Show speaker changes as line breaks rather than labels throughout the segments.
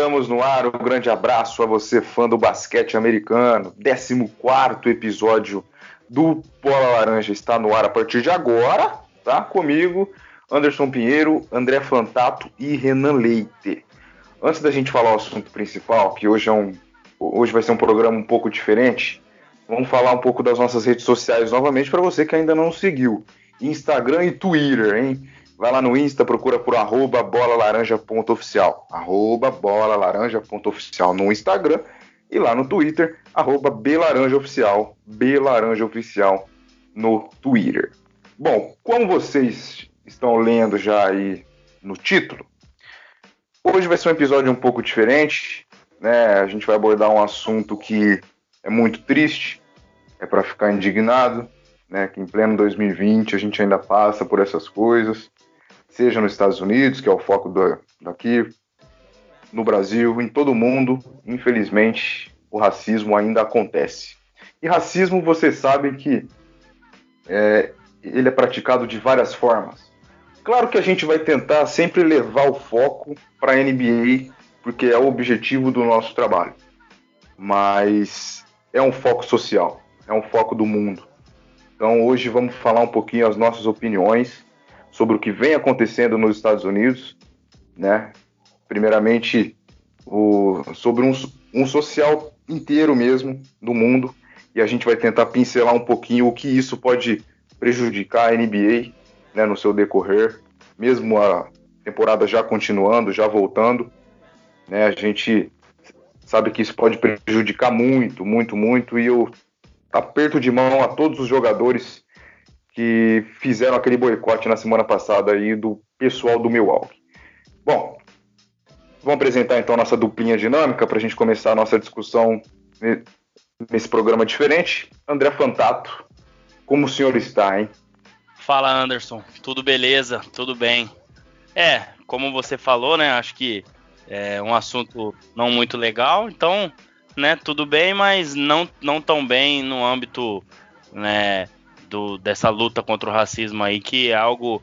Estamos no ar. Um grande abraço a você, fã do basquete americano. 14 episódio do Bola Laranja está no ar a partir de agora, tá? Comigo, Anderson Pinheiro, André Fantato e Renan Leite. Antes da gente falar o assunto principal, que hoje, é um, hoje vai ser um programa um pouco diferente, vamos falar um pouco das nossas redes sociais novamente para você que ainda não seguiu. Instagram e Twitter, hein? Vai lá no Insta, procura por arroba bolalaranja.oficial. Arroba bolalaranja.oficial no Instagram e lá no Twitter, arroba belaranjaoficial. Belaranjaoficial no Twitter. Bom, como vocês estão lendo já aí no título, hoje vai ser um episódio um pouco diferente. Né? A gente vai abordar um assunto que é muito triste, é para ficar indignado, né? Que em pleno 2020 a gente ainda passa por essas coisas seja nos Estados Unidos, que é o foco do, daqui, no Brasil, em todo o mundo, infelizmente, o racismo ainda acontece. E racismo, você sabe que é, ele é praticado de várias formas. Claro que a gente vai tentar sempre levar o foco para a NBA, porque é o objetivo do nosso trabalho. Mas é um foco social, é um foco do mundo. Então hoje vamos falar um pouquinho as nossas opiniões sobre o que vem acontecendo nos Estados Unidos, né? Primeiramente, o, sobre um, um social inteiro mesmo do mundo, e a gente vai tentar pincelar um pouquinho o que isso pode prejudicar a NBA né, no seu decorrer, mesmo a temporada já continuando, já voltando. Né, a gente sabe que isso pode prejudicar muito, muito, muito, e eu aperto de mão a todos os jogadores que fizeram aquele boicote na semana passada aí do pessoal do Milwaukee. Bom, vamos apresentar então nossa duplinha dinâmica para a gente começar a nossa discussão nesse programa diferente. André Fantato, como o senhor está, hein?
Fala Anderson, tudo beleza, tudo bem. É, como você falou, né? Acho que é um assunto não muito legal, então, né? Tudo bem, mas não, não tão bem no âmbito, né? Do, dessa luta contra o racismo aí, que é algo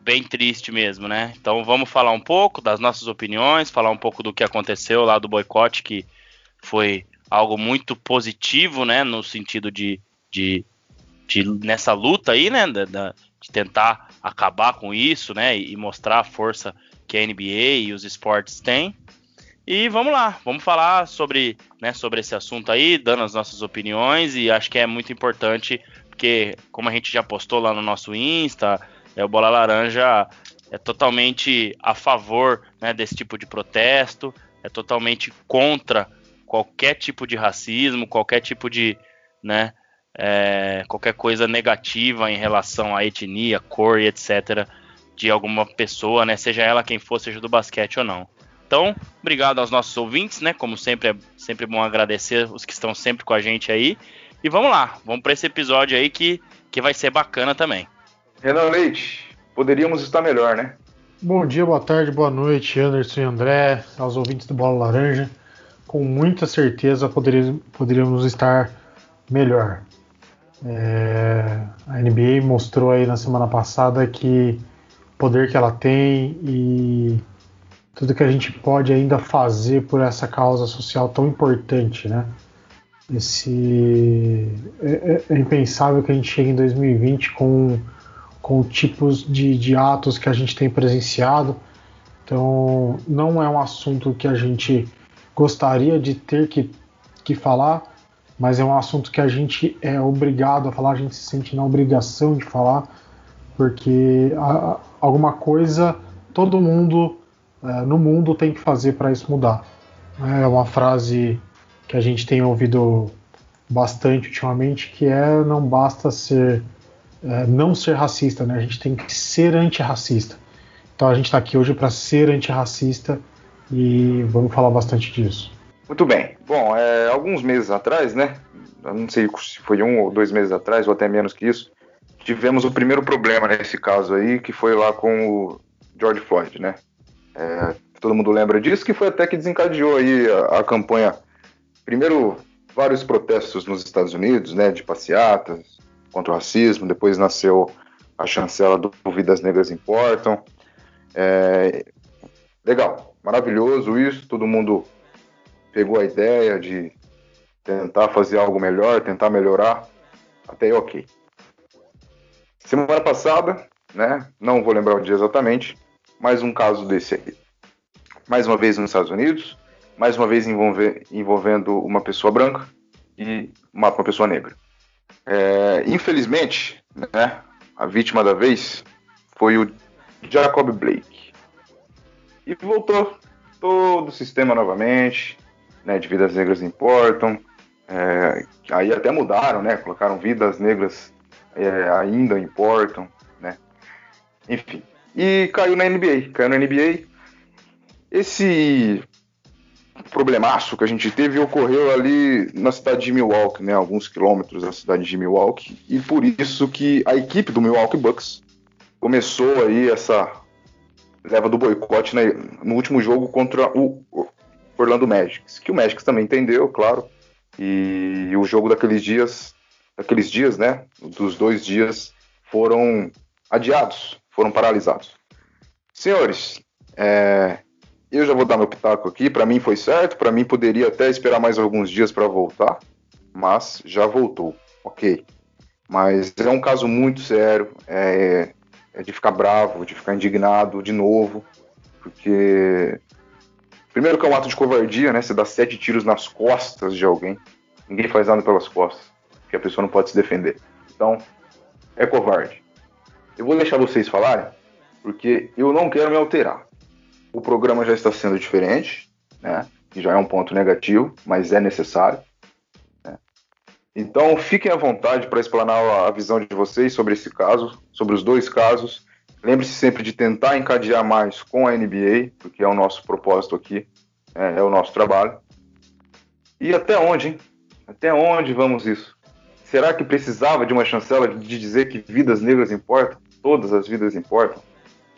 bem triste mesmo, né? Então vamos falar um pouco das nossas opiniões, falar um pouco do que aconteceu lá do boicote, que foi algo muito positivo, né? No sentido de, de, de nessa luta aí, né? Da, da, de tentar acabar com isso, né? E mostrar a força que a NBA e os esportes têm. E vamos lá, vamos falar sobre, né, sobre esse assunto aí, dando as nossas opiniões, e acho que é muito importante porque como a gente já postou lá no nosso Insta, é, o Bola Laranja é totalmente a favor né, desse tipo de protesto, é totalmente contra qualquer tipo de racismo, qualquer tipo de, né, é, qualquer coisa negativa em relação à etnia, cor e etc. de alguma pessoa, né, seja ela quem for, seja do basquete ou não. Então, obrigado aos nossos ouvintes, né? Como sempre, é sempre bom agradecer os que estão sempre com a gente aí. E vamos lá, vamos para esse episódio aí que, que vai ser bacana também.
Renan Leite, poderíamos estar melhor, né?
Bom dia, boa tarde, boa noite, Anderson e André, aos ouvintes do Bola Laranja. Com muita certeza poderíamos, poderíamos estar melhor. É, a NBA mostrou aí na semana passada que o poder que ela tem e tudo que a gente pode ainda fazer por essa causa social tão importante, né? Esse é, é, é, impensável que a gente chegue em 2020 com, com tipos de, de atos que a gente tem presenciado. Então, não é um assunto que a gente gostaria de ter que, que falar, mas é um assunto que a gente é obrigado a falar, a gente se sente na obrigação de falar, porque a, alguma coisa todo mundo é, no mundo tem que fazer para isso mudar. É uma frase que a gente tem ouvido bastante ultimamente, que é não basta ser é, não ser racista, né? A gente tem que ser antirracista. Então a gente está aqui hoje para ser antirracista e vamos falar bastante disso.
Muito bem. Bom, é, alguns meses atrás, né? Não sei se foi um ou dois meses atrás, ou até menos que isso, tivemos o primeiro problema nesse caso aí, que foi lá com o George Floyd, né? É, todo mundo lembra disso, que foi até que desencadeou aí a, a campanha primeiro vários protestos nos Estados Unidos, né, de passeatas contra o racismo. Depois nasceu a chancela do Vidas Negras Importam. É, legal. maravilhoso isso, todo mundo pegou a ideia de tentar fazer algo melhor, tentar melhorar, até aí ok. Semana passada, né, não vou lembrar o dia exatamente, mais um caso desse aí. Mais uma vez nos Estados Unidos, mais uma vez envolvendo uma pessoa branca e uma, uma pessoa negra. É, infelizmente, né, a vítima da vez foi o Jacob Blake. E voltou todo o sistema novamente, né, de vidas negras importam. É, aí até mudaram, né, colocaram vidas negras é, ainda importam, né. Enfim, e caiu na NBA, caiu na NBA. Esse problemaço que a gente teve ocorreu ali na cidade de Milwaukee, né, alguns quilômetros da cidade de Milwaukee, e por isso que a equipe do Milwaukee Bucks começou aí essa leva do boicote né, no último jogo contra o Orlando Magic, que o Magic também entendeu, claro, e o jogo daqueles dias, daqueles dias, né, dos dois dias foram adiados, foram paralisados. Senhores, é, eu já vou dar meu pitaco aqui. Para mim foi certo. Para mim poderia até esperar mais alguns dias para voltar, mas já voltou. Ok. Mas é um caso muito sério. É, é de ficar bravo, de ficar indignado de novo, porque primeiro que é um ato de covardia, né? Você dá sete tiros nas costas de alguém. Ninguém faz nada pelas costas, porque a pessoa não pode se defender. Então, é covarde. Eu vou deixar vocês falarem, porque eu não quero me alterar o programa já está sendo diferente, né? Que já é um ponto negativo, mas é necessário. Né? Então fiquem à vontade para explanar a visão de vocês sobre esse caso, sobre os dois casos. Lembre-se sempre de tentar encadear mais com a NBA, porque é o nosso propósito aqui, é, é o nosso trabalho. E até onde, hein? Até onde vamos isso? Será que precisava de uma chancela de dizer que vidas negras importam? Todas as vidas importam.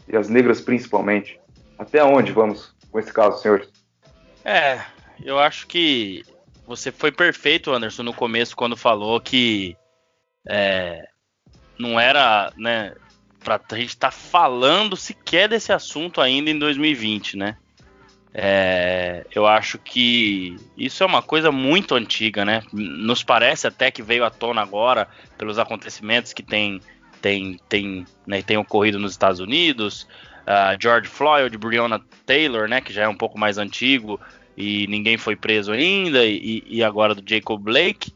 E as negras principalmente. Até onde vamos com esse caso, senhores?
É, eu acho que você foi perfeito, Anderson, no começo, quando falou que é, não era, né, pra a gente estar tá falando sequer desse assunto ainda em 2020, né? É, eu acho que isso é uma coisa muito antiga, né? Nos parece até que veio à tona agora pelos acontecimentos que tem, tem, tem, né, tem ocorrido nos Estados Unidos, George Floyd, Breonna Taylor, né, que já é um pouco mais antigo e ninguém foi preso ainda, e, e agora do Jacob Blake.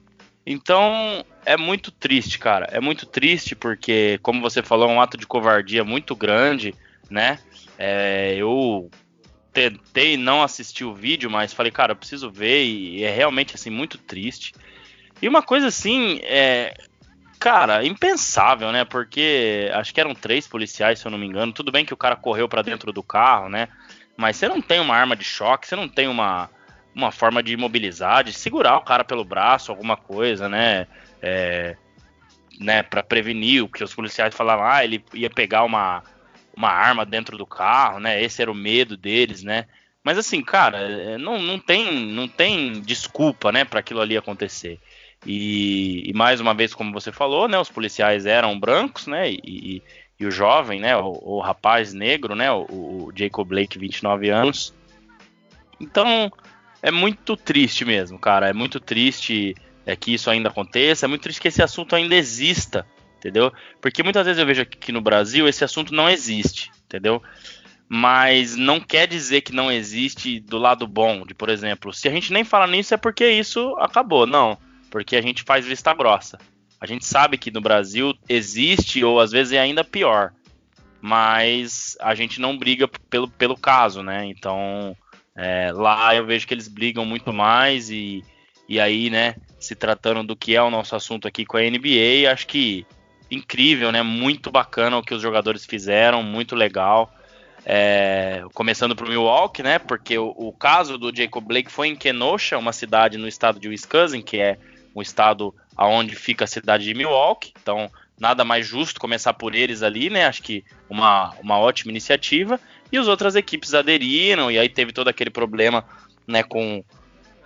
Então é muito triste, cara. É muito triste porque, como você falou, é um ato de covardia muito grande, né? É, eu tentei não assistir o vídeo, mas falei, cara, eu preciso ver e é realmente assim muito triste. E uma coisa assim, é, Cara, impensável, né? Porque acho que eram três policiais, se eu não me engano. Tudo bem que o cara correu para dentro do carro, né? Mas você não tem uma arma de choque, você não tem uma, uma forma de imobilizar, de segurar o cara pelo braço, alguma coisa, né? É, né, para prevenir o que os policiais falavam, ah, ele ia pegar uma, uma arma dentro do carro, né? Esse era o medo deles, né? Mas assim, cara, é, não, não tem não tem desculpa, né, para aquilo ali acontecer. E, e, mais uma vez, como você falou, né, os policiais eram brancos, né, e, e o jovem, né, o, o rapaz negro, né, o, o, Jacob Blake, 29 anos. Então, é muito triste mesmo, cara, é muito triste é, que isso ainda aconteça, é muito triste que esse assunto ainda exista, entendeu? Porque muitas vezes eu vejo aqui no Brasil esse assunto não existe, entendeu? Mas não quer dizer que não existe do lado bom, de por exemplo, se a gente nem fala nisso é porque isso acabou, não porque a gente faz vista grossa. A gente sabe que no Brasil existe, ou às vezes é ainda pior, mas a gente não briga pelo, pelo caso, né? Então é, lá eu vejo que eles brigam muito mais e, e aí, né, se tratando do que é o nosso assunto aqui com a NBA, acho que incrível, né? Muito bacana o que os jogadores fizeram, muito legal. É, começando pro Milwaukee, né? Porque o, o, caso do Jacob Blake foi em Kenosha, uma cidade no estado de Wisconsin, que é um estado aonde fica a cidade de Milwaukee. Então, nada mais justo começar por eles ali, né? Acho que uma, uma ótima iniciativa. E as outras equipes aderiram, e aí teve todo aquele problema, né, com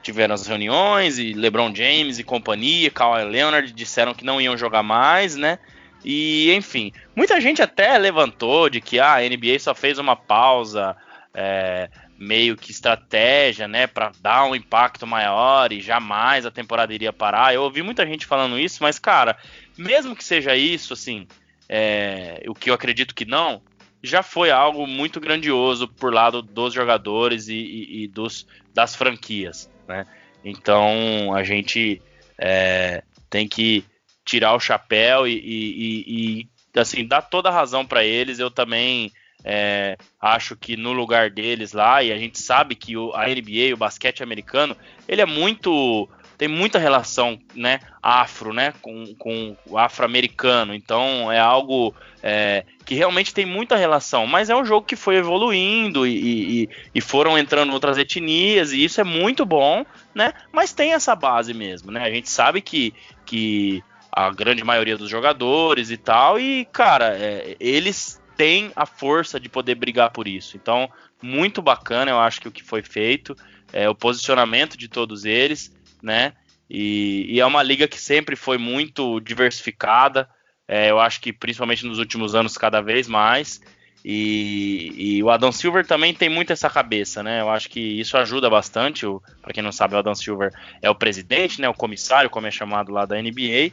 tiveram as reuniões e LeBron James e companhia, Kawhi Leonard disseram que não iam jogar mais, né? E enfim, muita gente até levantou de que ah, a NBA só fez uma pausa é, meio que estratégia, né, para dar um impacto maior e jamais a temporada iria parar. Eu ouvi muita gente falando isso, mas cara, mesmo que seja isso, assim, é, o que eu acredito que não, já foi algo muito grandioso por lado dos jogadores e, e, e dos, das franquias, né? Então a gente é, tem que tirar o chapéu e, e assim dar toda a razão para eles. Eu também é, acho que no lugar deles lá, e a gente sabe que o, a NBA, o basquete americano, ele é muito. tem muita relação, né, afro, né, com, com o afro-americano. Então é algo é, que realmente tem muita relação, mas é um jogo que foi evoluindo e, e, e, foram entrando outras etnias, e isso é muito bom, né? Mas tem essa base mesmo, né? A gente sabe que, que a grande maioria dos jogadores e tal, e cara, é, eles têm a força de poder brigar por isso. Então, muito bacana, eu acho que o que foi feito, é o posicionamento de todos eles, né? E, e é uma liga que sempre foi muito diversificada. É, eu acho que principalmente nos últimos anos cada vez mais. E, e, o Adam Silver também tem muito essa cabeça, né? Eu acho que isso ajuda bastante. Para quem não sabe, o Adam Silver é o presidente, né? O comissário, como é chamado lá da NBA.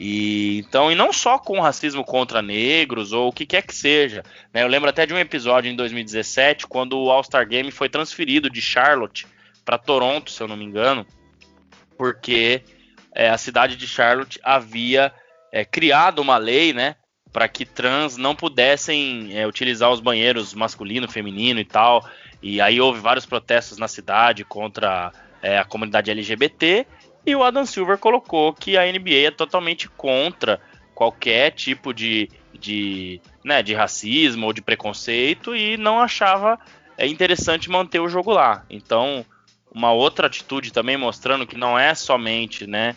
E então, e não só com racismo contra negros ou o que quer que seja. Né? Eu lembro até de um episódio em 2017, quando o All-Star Game foi transferido de Charlotte para Toronto, se eu não me engano, porque é, a cidade de Charlotte havia é, criado uma lei, né, para que trans não pudessem é, utilizar os banheiros masculino, feminino e tal. E aí houve vários protestos na cidade contra é, a comunidade LGBT e o Adam Silver colocou que a NBA é totalmente contra qualquer tipo de, de, né, de racismo ou de preconceito e não achava é, interessante manter o jogo lá. Então, uma outra atitude também mostrando que não é somente, né,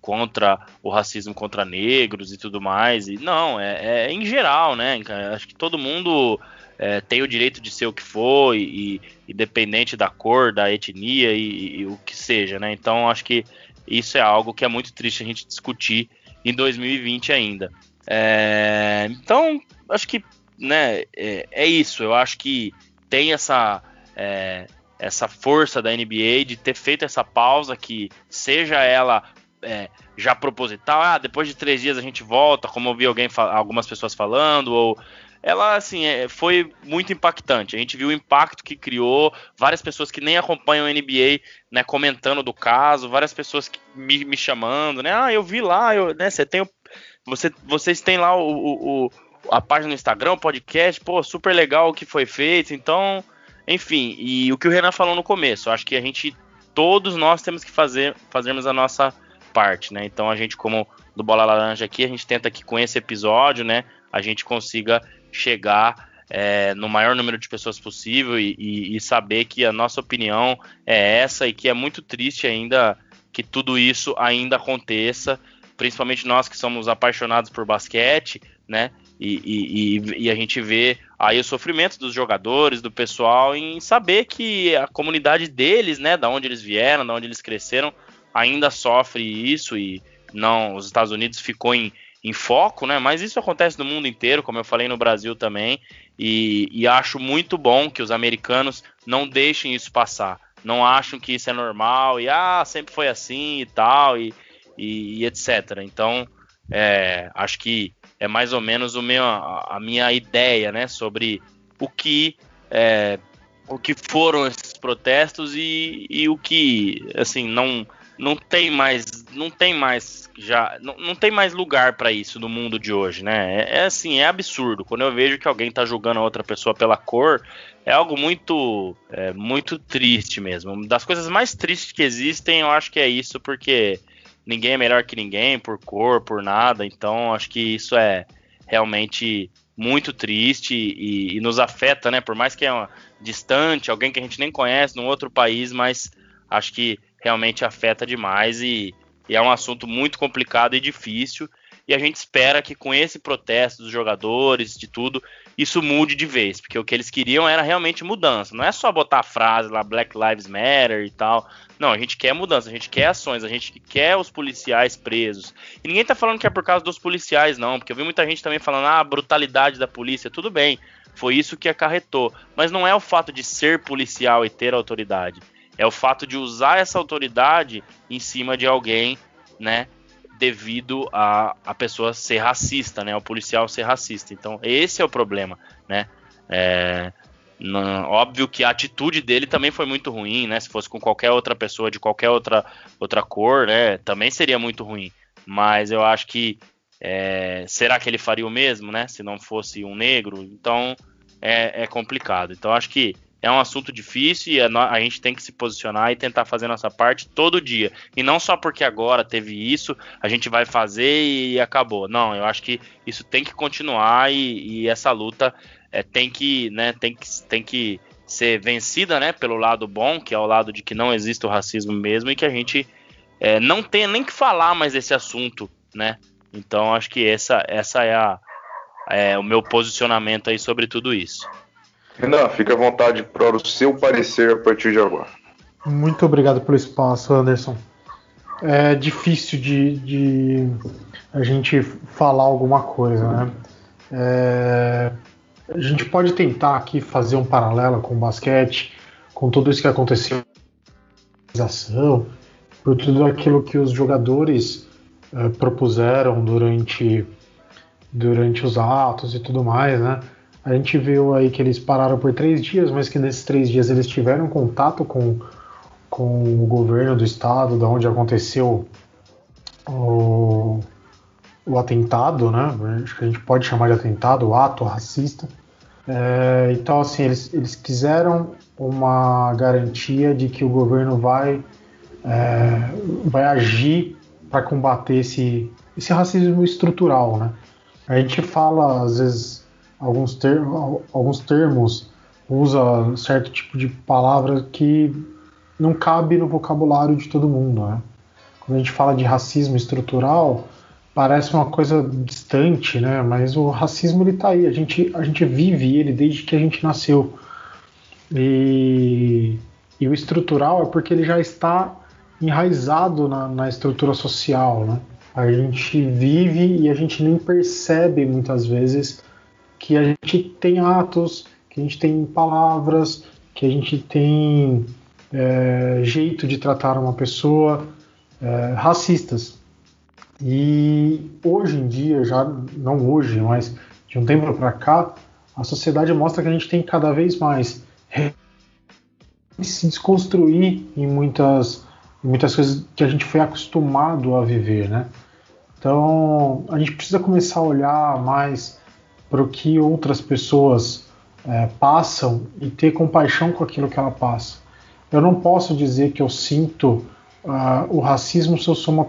contra o racismo contra negros e tudo mais. E não, é, é em geral, né? Acho que todo mundo é, tem o direito de ser o que for, e, independente da cor, da etnia e, e, o que seja, né? Então acho que isso é algo que é muito triste a gente discutir em 2020 ainda. É, então acho que né, é, é, isso. Eu acho que tem essa é, essa força da NBA de ter feito essa pausa que seja ela é, já proposital, ah, depois de três dias a gente volta, como eu vi alguém, algumas pessoas falando, ou ela assim é, foi muito impactante. A gente viu o impacto que criou, várias pessoas que nem acompanham a NBA, né, comentando do caso, várias pessoas me, me chamando, né? Ah, eu vi lá, eu, né? Você tem, você, vocês têm lá o, o, a página no Instagram, o podcast, pô, super legal o que foi feito. Então, enfim, e o que o Renan falou no começo, acho que a gente, todos nós temos que fazer, fazermos a nossa parte, né? Então a gente, como do Bola Laranja aqui, a gente tenta que com esse episódio, né, a gente consiga chegar é, no maior número de pessoas possível e, e, e, saber que a nossa opinião é essa e que é muito triste ainda que tudo isso ainda aconteça, principalmente nós que somos apaixonados por basquete, né? E, e, a gente vê aí o sofrimento dos jogadores, do pessoal, em saber que a comunidade deles, né, da onde eles vieram, da onde eles cresceram, ainda sofre isso e não, os Estados Unidos ficou em, em foco, né? Mas isso acontece no mundo inteiro, como eu falei no Brasil também, e, e acho muito bom que os americanos não deixem isso passar, não acham que isso é normal e ah sempre foi assim e tal e, e, e etc. Então é, acho que é mais ou menos o meu, a, minha ideia, né, sobre o que é, o que foram esses protestos e, e o que assim não não tem mais não tem mais já não, não tem mais lugar para isso no mundo de hoje, né? É, é, assim, é absurdo. Quando eu vejo que alguém tá julgando a outra pessoa pela cor, é algo muito é, muito triste mesmo. Das coisas mais tristes que existem, eu acho que é isso, porque ninguém é melhor que ninguém por cor, por nada. Então, acho que isso é realmente muito triste e, e nos afeta, né? Por mais que é uma, distante, alguém que a gente nem conhece num outro país, mas acho que realmente afeta demais e, e é um assunto muito complicado e difícil. E a gente espera que com esse protesto dos jogadores, de tudo, isso mude de vez, porque o que eles queriam era realmente mudança. Não é só botar a frase lá Black Lives Matter e tal. Não, a gente quer mudança, a gente quer ações, a gente quer os policiais presos. E ninguém tá falando que é por causa dos policiais, não, porque eu vi muita gente também falando, ah, a brutalidade da polícia, tudo bem. foi isso que acarretou. Mas não é o fato de ser policial e ter autoridade, é o fato de usar essa autoridade em cima de alguém, né? Devido a, a pessoa ser racista, né? O policial ser racista. Então, esse é o problema, né? É, não, óbvio que a atitude dele também foi muito ruim, né? Se fosse com qualquer outra pessoa de qualquer outra, outra cor, né? Também seria muito ruim. Mas eu acho que é, será que ele faria o mesmo, né? Se não fosse um negro? Então é, é complicado. Então acho que é um assunto difícil e a, gente tem que se posicionar e tentar fazer nossa parte todo dia. E não só porque agora teve isso, a gente vai fazer e acabou. Não, eu acho que isso tem que continuar e, e essa luta é, tem que, né, tem que, tem que ser vencida, né, pelo lado bom, que é o lado de que não existe o racismo mesmo e que a gente é, não tenha nem que falar mais desse assunto, né? Então acho que essa, essa é, a, é o meu posicionamento aí sobre tudo isso.
Renan, fica à vontade para o seu parecer a partir de agora.
Muito obrigado pelo espaço, Anderson. É difícil de, de a gente falar alguma coisa, né? É, a gente pode tentar aqui fazer um paralelo com o basquete, com tudo isso que aconteceu, por tudo aquilo que os jogadores uh, propuseram durante, durante os atos e tudo mais, né? A gente viu aí que eles pararam por três dias, mas que nesses três dias eles tiveram contato com, com o governo do estado, da onde aconteceu o, o atentado, né? Acho que a gente pode chamar de atentado, o ato racista. É, então, assim, eles, eles quiseram uma garantia de que o governo vai, é, vai agir para combater esse, esse racismo estrutural, né? A gente fala, às vezes, alguns, alguns termos, usa certo tipo de palavra que não cabe no vocabulário de todo mundo, né? Quando a gente fala de racismo estrutural, parece uma coisa distante, né? Mas o racismo ele tá aí, a gente, a gente vive ele desde que a gente nasceu. E, e o estrutural é porque ele já está enraizado na, na estrutura social, né? A gente vive e a gente nem percebe muitas vezes que a gente tem atos, que a gente tem palavras, que a gente tem é, jeito de tratar uma pessoa é, racistas. E hoje em dia, já não hoje, mas de um tempo para cá, a sociedade mostra que a gente tem cada vez mais se desconstruir em muitas, muitas coisas que a gente foi acostumado a viver, né? Então, a gente precisa começar a olhar mais para o que outras pessoas é, passam e ter compaixão com aquilo que ela passa. Eu não posso dizer que eu sinto uh, o racismo se eu sou uma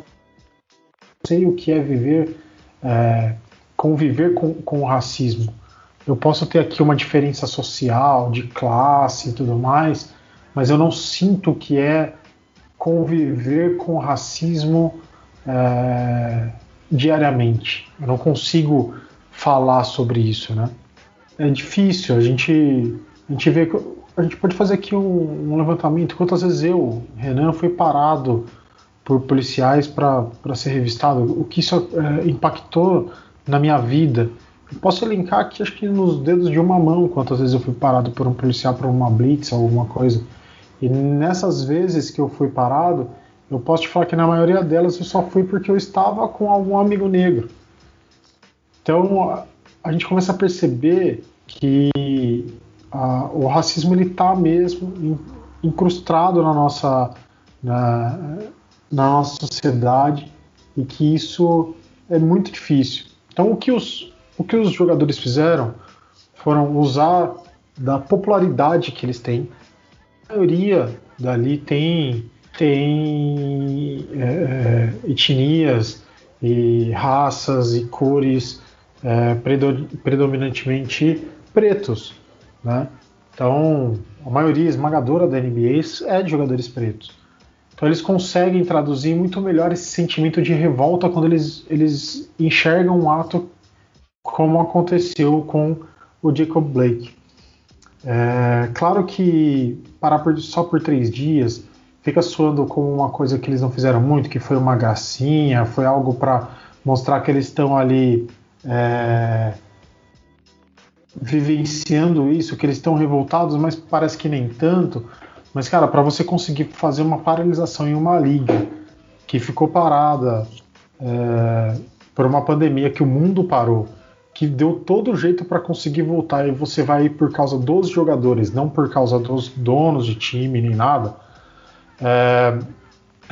sei o que é viver, é, conviver com, com o racismo. Eu posso ter aqui uma diferença social, de classe e tudo mais, mas eu não sinto o que é conviver com o racismo é, diariamente. Eu não consigo falar sobre isso, né? É difícil. A gente, a gente vê, a gente pode fazer aqui um, um levantamento. Quantas vezes eu, Renan, fui parado por policiais para ser revistado, o que isso é, impactou na minha vida. Eu posso linkar aqui, acho que nos dedos de uma mão, quantas vezes eu fui parado por um policial para uma blitz ou alguma coisa. E nessas vezes que eu fui parado, eu posso te falar que na maioria delas eu só fui porque eu estava com algum amigo negro. Então a gente começa a perceber que a, o racismo ele está mesmo incrustado na nossa na, na nossa sociedade e que isso é muito difícil. Então, o que os, o que os jogadores fizeram foram usar da popularidade que eles têm. A maioria dali tem, tem é, é etnias e raças e cores é, predominantemente pretos, né? Então, a maioria esmagadora da NBA é de jogadores pretos. Então eles conseguem traduzir muito melhor esse sentimento de revolta quando eles, eles enxergam um ato como aconteceu com o Jacob Blake. É, claro que parar por, só por três dias fica soando como uma coisa que eles não fizeram muito, que foi uma gracinha, foi algo para mostrar que eles estão ali é, vivenciando isso, que eles estão revoltados, mas parece que nem tanto. Mas, cara, para você conseguir fazer uma paralisação em uma liga que ficou parada é, por uma pandemia que o mundo parou, que deu todo jeito para conseguir voltar e você vai por causa dos jogadores, não por causa dos donos de time nem nada. É,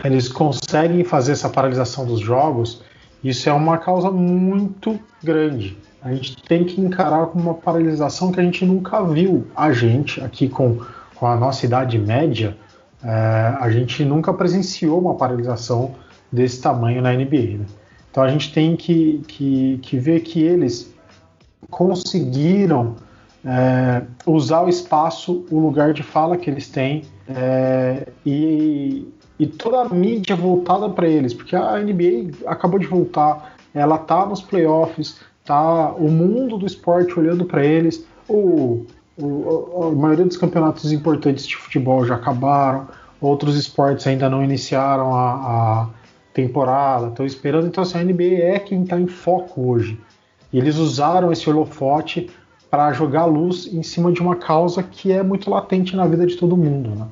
eles conseguem fazer essa paralisação dos jogos. Isso é uma causa muito grande. A gente tem que encarar como uma paralisação que a gente nunca viu. A gente, aqui com, com a nossa idade média, é, a gente nunca presenciou uma paralisação desse tamanho na NBA. Né? Então a gente tem que, que, que ver que eles conseguiram é, usar o espaço, o lugar de fala que eles têm é, e, e, toda a mídia voltada para eles, porque a NBA acabou de voltar, ela tá nos playoffs, tá o mundo do esporte olhando para eles, o, o, a maioria dos campeonatos importantes de futebol já acabaram, outros esportes ainda não iniciaram a, a temporada, estão esperando, então assim, a NBA é quem está em foco hoje. E eles usaram esse holofote para jogar luz em cima de uma causa que é muito latente na vida de todo mundo. Né?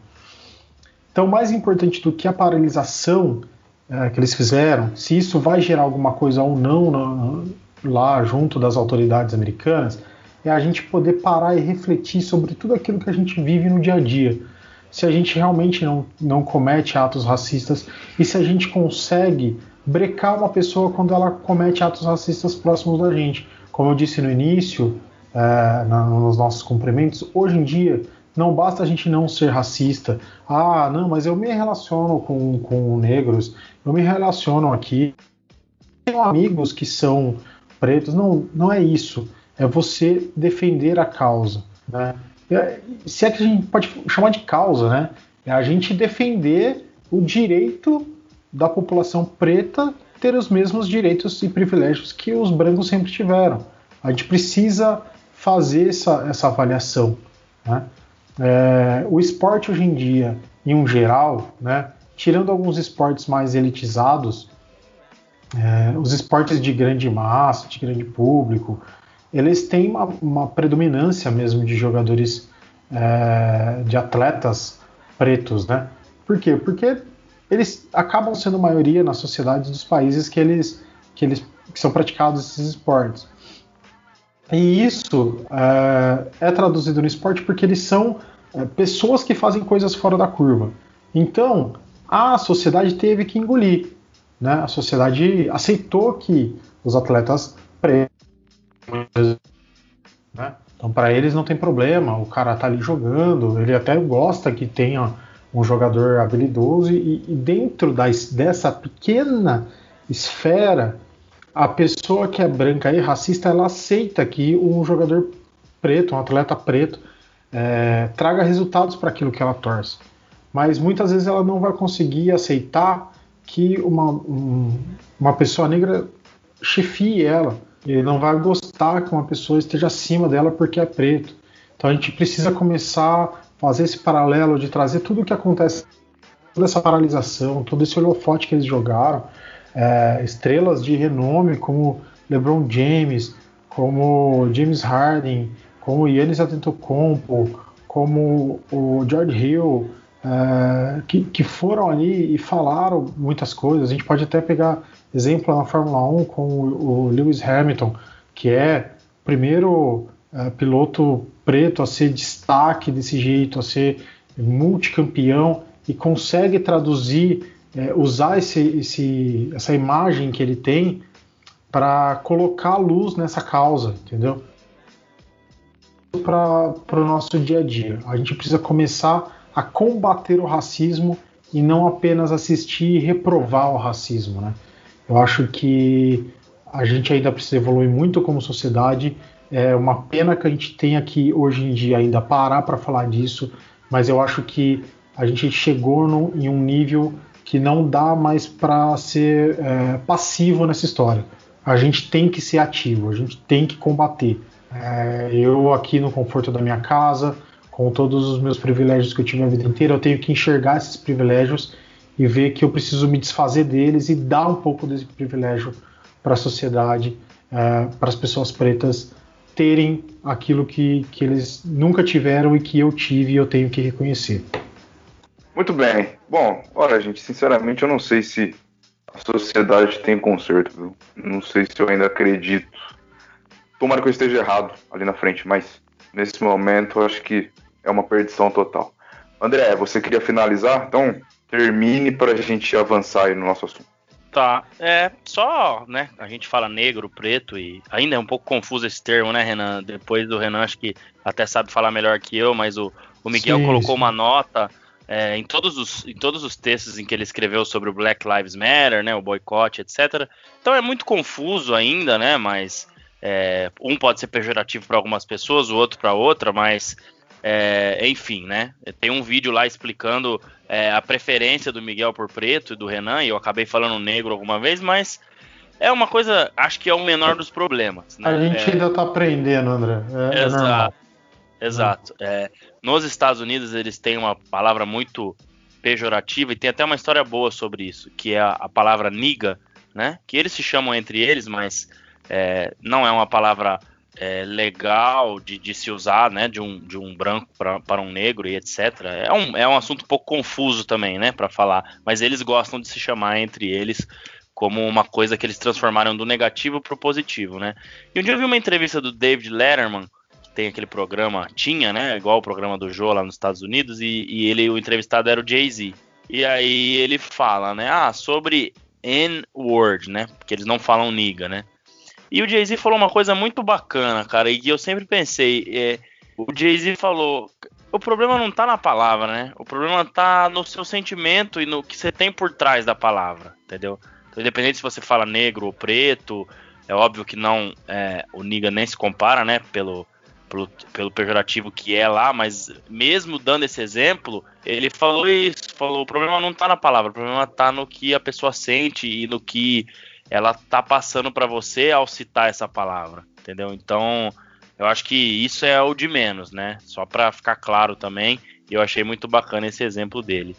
Então, mais importante do que a paralisação é, que eles fizeram, se isso vai gerar alguma coisa ou não na, lá junto das autoridades americanas, é a gente poder parar e refletir sobre tudo aquilo que a gente vive no dia a dia. Se a gente realmente não, não comete atos racistas e se a gente consegue brecar uma pessoa quando ela comete atos racistas próximos da gente. Como eu disse no início, é, nos nossos cumprimentos, hoje em dia não basta a gente não ser racista. Ah, não, mas eu me relaciono com, com negros, eu me relaciono aqui. Tenho amigos que são pretos. Não, não é isso. É você defender a causa. Né? Se é que a gente pode chamar de causa, né? É a gente defender o direito da população preta ter os mesmos direitos e privilégios que os brancos sempre tiveram. A gente precisa fazer essa, essa avaliação. Né? É, o esporte hoje em dia, em um geral, né, tirando alguns esportes mais elitizados, é, os esportes de grande massa, de grande público, eles têm uma, uma predominância mesmo de jogadores, é, de atletas pretos, né? Por quê? Porque eles acabam sendo maioria nas sociedades dos países que eles que eles que são praticados esses esportes. E isso é, é traduzido no esporte porque eles são é, pessoas que fazem coisas fora da curva. Então, a sociedade teve que engolir. Né? A sociedade aceitou que os atletas pretos. Né? Então, para eles não tem problema, o cara tá ali jogando, ele até gosta que tenha um jogador habilidoso e, e dentro das, dessa pequena esfera, a pessoa que é branca e racista, ela aceita que um jogador preto, um atleta preto, é, traga resultados para aquilo que ela torce. Mas muitas vezes ela não vai conseguir aceitar que uma, um, uma pessoa negra chefie ela. Ele não vai gostar que uma pessoa esteja acima dela porque é preto. Então a gente precisa começar fazer esse paralelo de trazer tudo o que acontece, toda essa paralisação, todo esse holofote que eles jogaram, é, estrelas de renome como LeBron James, como James Harden, como Yannis Antetokounmpo, como o George Hill, é, que, que, foram ali e falaram muitas coisas. A gente pode até pegar exemplo na Fórmula 1 com o, Lewis Hamilton, que é o primeiro é, piloto preto a ser destaque desse jeito, a ser multicampeão e consegue traduzir, é, usar esse, esse, essa imagem que ele tem para colocar luz nessa causa, entendeu? Para o nosso dia a dia. A gente precisa começar a combater o racismo e não apenas assistir e reprovar o racismo. Né? Eu acho que a gente ainda precisa evoluir muito como sociedade é uma pena que a gente tenha que hoje em dia ainda parar para falar disso, mas eu acho que a gente chegou no, em um nível que não dá mais para ser é, passivo nessa história. A gente tem que ser ativo, a gente tem que combater. É, eu aqui no conforto da minha casa, com todos os meus privilégios que eu tive a vida inteira, eu tenho que enxergar esses privilégios e ver que eu preciso me desfazer deles e dar um pouco desse privilégio para a sociedade, é, para as pessoas pretas terem aquilo que, que eles nunca tiveram e que eu tive e eu tenho que reconhecer.
Muito bem. Bom, olha, gente, sinceramente eu não sei se a sociedade tem conserto, viu? Não sei se eu ainda acredito. Tomara que eu esteja errado ali na frente, mas nesse momento eu acho que é uma perdição total. André, você queria finalizar? Então termine para a gente avançar aí no nosso assunto.
Tá, é só, né? A gente fala negro, preto e ainda é um pouco confuso esse termo, né, Renan? Depois do Renan, acho que até sabe falar melhor que eu, mas o, o Miguel sim, colocou sim. uma nota é, em, todos os, em todos os textos em que ele escreveu sobre o Black Lives Matter, né, o boicote, etc. Então é muito confuso ainda, né? Mas é, um pode ser pejorativo para algumas pessoas, o outro para outra, mas é, enfim, né? Tem um vídeo lá explicando é, a preferência do Miguel por preto e do Renan, e eu acabei falando negro alguma vez, mas é uma coisa, acho que é o menor dos problemas. Né?
A gente
é,
ainda tá aprendendo, André. É, é
exato. Exato. É, nos Estados Unidos eles têm uma palavra muito pejorativa e tem até uma história boa sobre isso, que é a, a palavra niga, né? Que eles se chamam entre eles, mas é, não é uma palavra é, legal de, de, se usar, né, de um, de um branco para um negro e etc. É um, é um assunto um pouco confuso também, né, para falar, mas eles gostam de se chamar entre eles como uma coisa que eles transformaram do negativo para o positivo, né. E um dia eu vi uma entrevista do David Letterman, que tem aquele programa, tinha, né, igual o programa do Joe lá nos Estados Unidos, e, e ele, o entrevistado era o Jay-Z. E aí ele fala, né, ah, sobre N-word, né, porque eles não falam niga, né. E o Jay-Z falou uma coisa muito bacana, cara, e eu sempre pensei. É, o Jay-Z falou: o problema não tá na palavra, né? O problema tá no seu sentimento e no que você tem por trás da palavra, entendeu? Então, independente se você fala negro ou preto, é óbvio que não. É, o Niga nem se compara, né? Pelo, pelo, pelo pejorativo que é lá, mas mesmo dando esse exemplo, ele falou isso: falou, o problema não tá na palavra, o problema tá no que a pessoa sente e no que ela tá passando para você ao citar essa palavra, entendeu? Então, eu acho que isso é o de menos, né? Só para ficar claro também, eu achei muito bacana esse exemplo dele.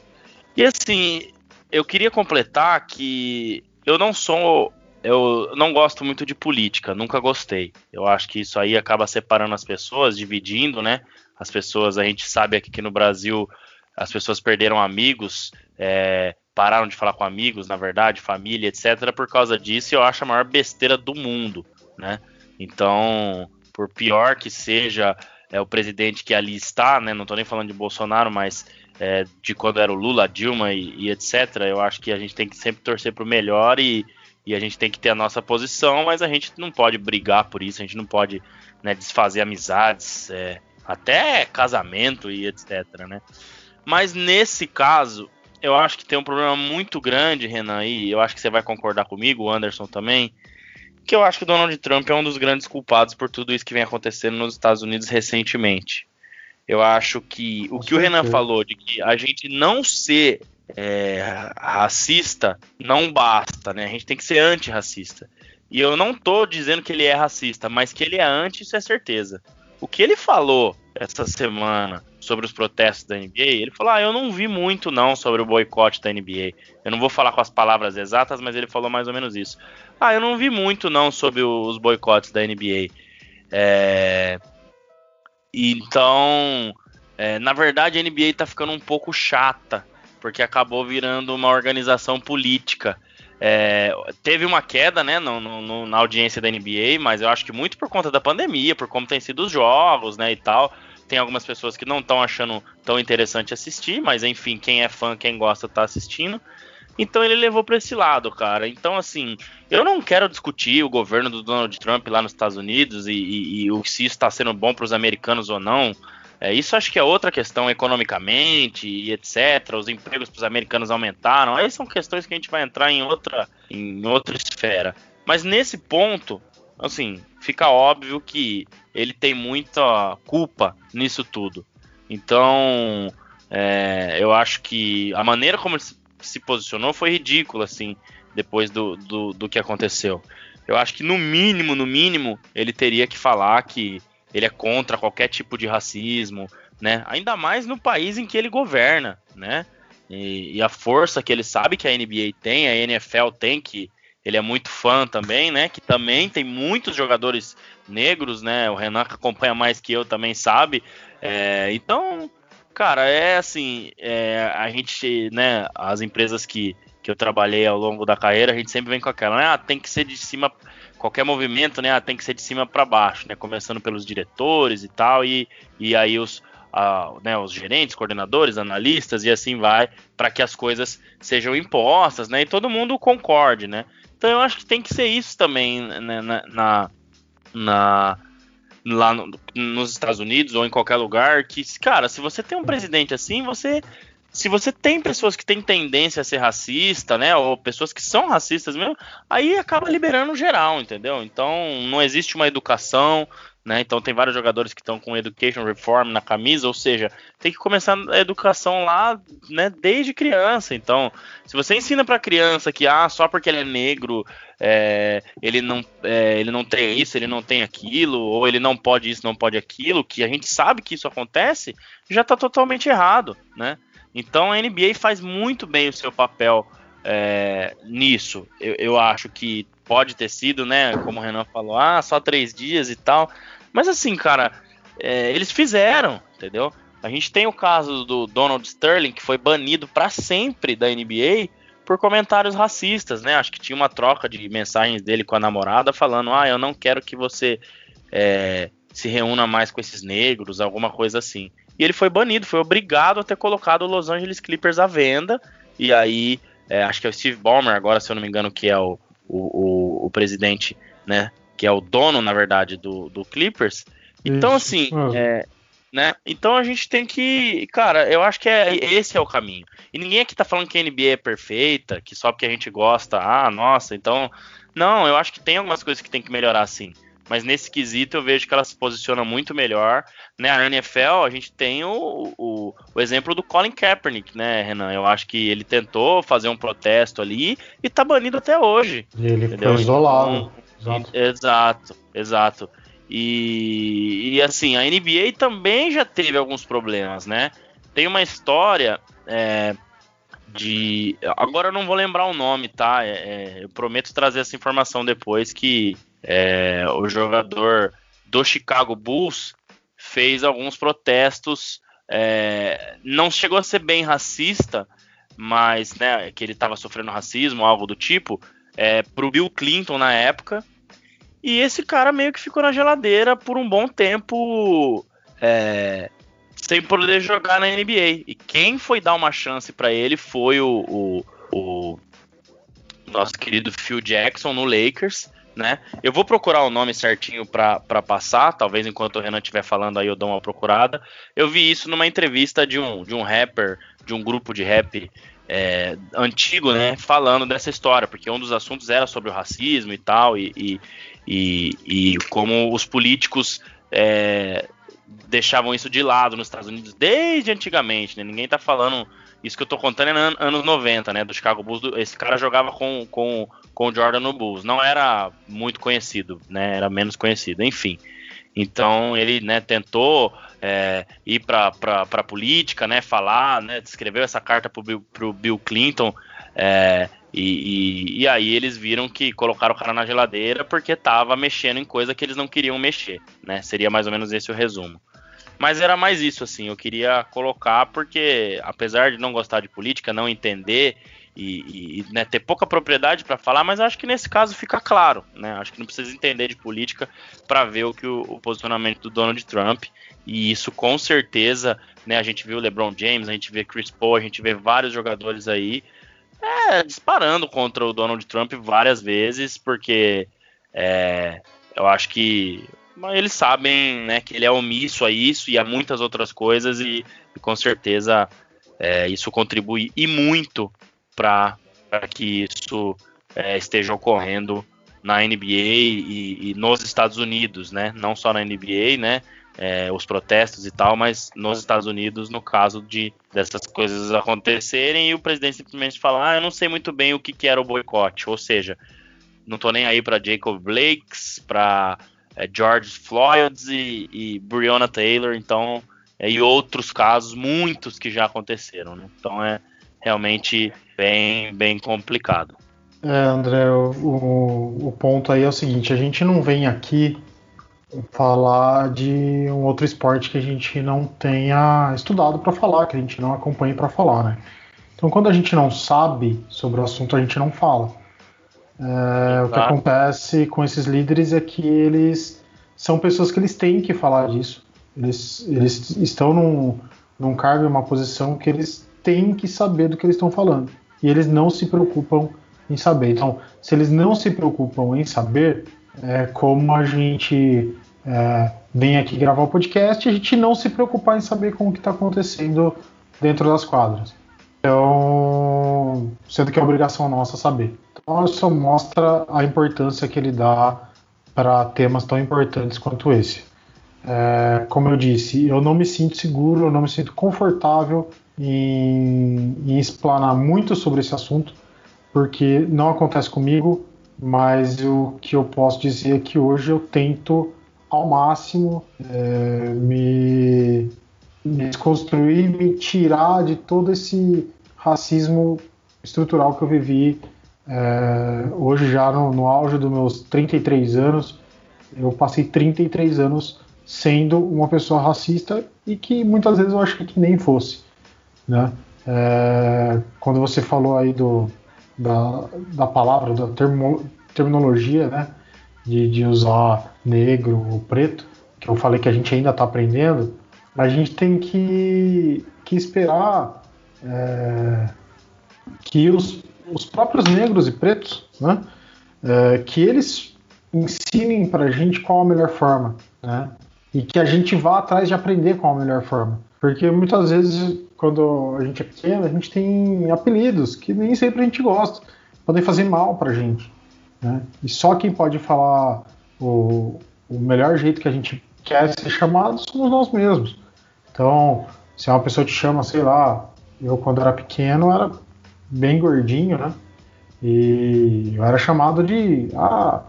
E assim, eu queria completar que eu não sou eu não gosto muito de política, nunca gostei. Eu acho que isso aí acaba separando as pessoas, dividindo, né? As pessoas, a gente sabe aqui que no Brasil as pessoas perderam amigos, é, pararam de falar com amigos, na verdade, família, etc. Por causa disso, eu acho a maior besteira do mundo, né? Então, por pior que seja é, o presidente que ali está, né? Não estou nem falando de Bolsonaro, mas é, de quando era o Lula, Dilma e, e, etc. Eu acho que a gente tem que sempre torcer para o melhor e, e, a gente tem que ter a nossa posição, mas a gente não pode brigar por isso, a gente não pode né, desfazer amizades, é, até casamento e etc. Né? Mas nesse caso, eu acho que tem um problema muito grande, Renan, e eu acho que você vai concordar comigo, o Anderson também, que eu acho que o Donald Trump é um dos grandes culpados por tudo isso que vem acontecendo nos Estados Unidos recentemente. Eu acho que o que o Renan falou de que a gente não ser é, racista não basta, né? A gente tem que ser antirracista. E eu não tô dizendo que ele é racista, mas que ele é anti, isso é certeza. O que ele falou essa semana sobre os protestos da NBA, ele falou: Ah, eu não vi muito não sobre o boicote da NBA. Eu não vou falar com as palavras exatas, mas ele falou mais ou menos isso. Ah, eu não vi muito não sobre os boicotes da NBA. É... Então, é, na verdade, a NBA tá ficando um pouco chata, porque acabou virando uma organização política. É, teve uma queda né, no, no, na audiência da NBA, mas eu acho que muito por conta da pandemia, por como tem sido os jogos né, e tal tem algumas pessoas que não estão achando tão interessante assistir, mas enfim, quem é fã, quem gosta, tá assistindo. Então ele levou para esse lado, cara. Então, assim, eu não quero discutir o governo do Donald Trump lá nos Estados Unidos e, e, e se isso está sendo bom para os americanos ou não. É, isso acho que é outra questão economicamente e etc. Os empregos para os americanos aumentaram. Aí são questões que a gente vai entrar em outra, em outra esfera. Mas nesse ponto, assim, fica óbvio que ele tem muita culpa nisso tudo. Então, é, eu acho que a maneira como ele se posicionou foi ridícula, assim, depois do, do, do, que aconteceu. Eu acho que no mínimo, no mínimo, ele teria que falar que ele é contra qualquer tipo de racismo, né? Ainda mais no país em que ele governa, né? E, e a força que ele sabe que a NBA tem, a NFL tem, que ele é muito fã também, né? Que também tem muitos jogadores negros, né? O Renan que acompanha mais que eu também sabe. É, então, cara, é assim, é, a gente, né? As empresas que, que eu trabalhei ao longo da carreira, a gente sempre vem com aquela, né? Ah, tem que ser de cima, qualquer movimento, né? Tem que ser de cima para baixo, né? Começando pelos diretores e tal, e, e aí os né, os gerentes, coordenadores, analistas e assim vai, para que as coisas sejam impostas, né? E todo mundo concorde, né? Então eu acho que tem que ser isso também né, na, na, na lá no, nos Estados Unidos ou em qualquer lugar que, cara, se você tem um presidente assim, você se você tem pessoas que têm tendência a ser racista, né, ou pessoas que são racistas mesmo, aí acaba liberando geral, entendeu? Então não existe uma educação, né? Então tem vários jogadores que estão com education reform na camisa, ou seja, tem que começar a educação lá, né, desde criança. Então, se você ensina para criança que ah, só porque ele é negro, é, ele não é, ele não tem isso, ele não tem aquilo, ou ele não pode isso, não pode aquilo, que a gente sabe que isso acontece, já está totalmente errado, né? Então a NBA faz muito bem o seu papel é, nisso. Eu, eu acho que pode ter sido, né? Como o Renan falou, ah, só três dias e tal. Mas assim, cara, é, eles fizeram, entendeu? A gente tem o caso do Donald Sterling, que foi banido para sempre da NBA por comentários racistas, né? Acho que tinha uma troca de mensagens dele com a namorada falando: ah, eu não quero que você é, se reúna mais com esses negros, alguma coisa assim. E ele foi banido, foi obrigado a ter colocado o Los Angeles Clippers à venda. E aí, é, acho que é o Steve Ballmer, agora, se eu não me engano, que é o, o, o, presidente, né? Que é o dono, na verdade, do, do Clippers. Então, assim, ah. é, né? Então a gente tem que. Cara, eu acho que é, esse é o caminho. E ninguém aqui tá falando que a NBA é perfeita, que só porque a gente gosta, ah, nossa, então. Não, eu acho que tem algumas coisas que tem que melhorar sim. Mas nesse quesito eu vejo que ela se posiciona muito melhor. Né? A NFL, a gente tem o, o, o, exemplo do Colin Kaepernick, né, Renan? Eu acho que ele tentou fazer um protesto ali e tá banido até hoje.
E ele entendeu? foi isolado.
Então, exato. exato, exato. E, e, assim, a NBA também já teve alguns problemas, né? Tem uma história é, de. Agora eu não vou lembrar o nome, tá? É, é eu prometo trazer essa informação depois que é, o jogador do Chicago Bulls fez alguns protestos. É, não chegou a ser bem racista, mas né, que ele estava sofrendo racismo, algo do tipo, é, pro Bill Clinton na época. E esse cara meio que ficou na geladeira por um bom tempo é, sem poder jogar na NBA. E quem foi dar uma chance para ele foi o, o, o, nosso querido Phil Jackson no Lakers né? Eu vou procurar o nome certinho para passar, talvez enquanto o Renan estiver falando aí eu dou uma procurada. Eu vi isso numa entrevista de um, de um rapper, de um grupo de rap é, antigo, né? Falando dessa história, porque um dos assuntos era sobre o racismo e tal, e, e, e, e como os políticos é, deixavam isso de lado nos Estados Unidos desde antigamente, né? Ninguém tá falando. Isso que eu tô contando é nos anos 90, né? Do Chicago Bulls. Esse cara jogava com, com com o Jordan no Bulls. Não era muito conhecido, né? Era menos conhecido, enfim. Então ele né, tentou é, ir para a política, né, falar, né, escreveu essa carta para o Bill Clinton é, e, e, e, aí eles viram que colocaram o cara na geladeira porque estava mexendo em coisa que eles não queriam mexer, né? Seria mais ou menos esse o resumo. Mas era mais isso, assim, eu queria colocar porque, apesar de não gostar de política, não entender e, e né, ter pouca propriedade para falar, mas acho que nesse caso fica claro, né? Acho que não precisa entender de política para ver o que o, o, posicionamento do Donald Trump e isso com certeza, né? A gente viu o LeBron James, a gente vê Chris Paul, a gente vê vários jogadores aí é, disparando contra o Donald Trump várias vezes, porque é, eu acho que eles sabem né, que ele é omisso a isso e a muitas outras coisas, e, e com certeza é, isso contribui e muito para que isso é, esteja ocorrendo na NBA e, e, nos Estados Unidos, né? Não só na NBA, né? É, os protestos e tal, mas nos Estados Unidos, no caso de dessas coisas acontecerem e o presidente simplesmente falar, ah, eu não sei muito bem o que, que era o boicote, ou seja, não tô nem aí para Jacob Blakes, para é, George Floyd e, e Breonna Taylor, então é, e outros casos, muitos que já aconteceram, né? Então é realmente bem, bem complicado.
É, André, o, o ponto aí é o seguinte: a gente não vem aqui falar de um outro esporte que a gente não tenha estudado para falar, que a gente não acompanhe para falar, né? Então, quando a gente não sabe sobre o assunto, a gente não fala. É, o que acontece com esses líderes é que eles são pessoas que eles têm que falar disso. Eles, eles estão num, num cargo, uma posição que eles têm que saber do que eles estão falando. E eles não se preocupam em saber. Então, se eles não se preocupam em saber, é como a gente é, vem aqui gravar o podcast, a gente não se preocupar em saber como que está acontecendo dentro das quadras. Então, sendo que é obrigação nossa saber. Então, isso mostra a importância que ele dá para temas tão importantes quanto esse. É, como eu disse, eu não me sinto seguro, eu não me sinto confortável em, em explanar muito sobre esse assunto, porque não acontece comigo, mas o que eu posso dizer é que hoje eu tento ao máximo é, me, me desconstruir, me tirar de todo esse racismo estrutural que eu vivi é, hoje já no, no auge dos meus 33 anos. Eu passei 33 anos sendo uma pessoa racista e que muitas vezes eu acho que nem fosse. Né? É, quando você falou aí do, da, da palavra, da termo, terminologia, né? De, de usar negro ou preto, que eu falei que a gente ainda está aprendendo, a gente tem que, que esperar é, que os, os próprios negros e pretos, né? É, que eles ensinem para a gente qual a melhor forma, né? E que a gente vá atrás de aprender qual a melhor forma. Porque muitas vezes, quando a gente é pequeno, a gente tem apelidos que nem sempre a gente gosta, podem fazer mal pra gente. Né? E só quem pode falar o, o melhor jeito que a gente quer ser chamado somos nós mesmos. Então, se uma pessoa te chama, sei lá, eu quando era pequeno era bem gordinho, né? E eu era chamado de ah,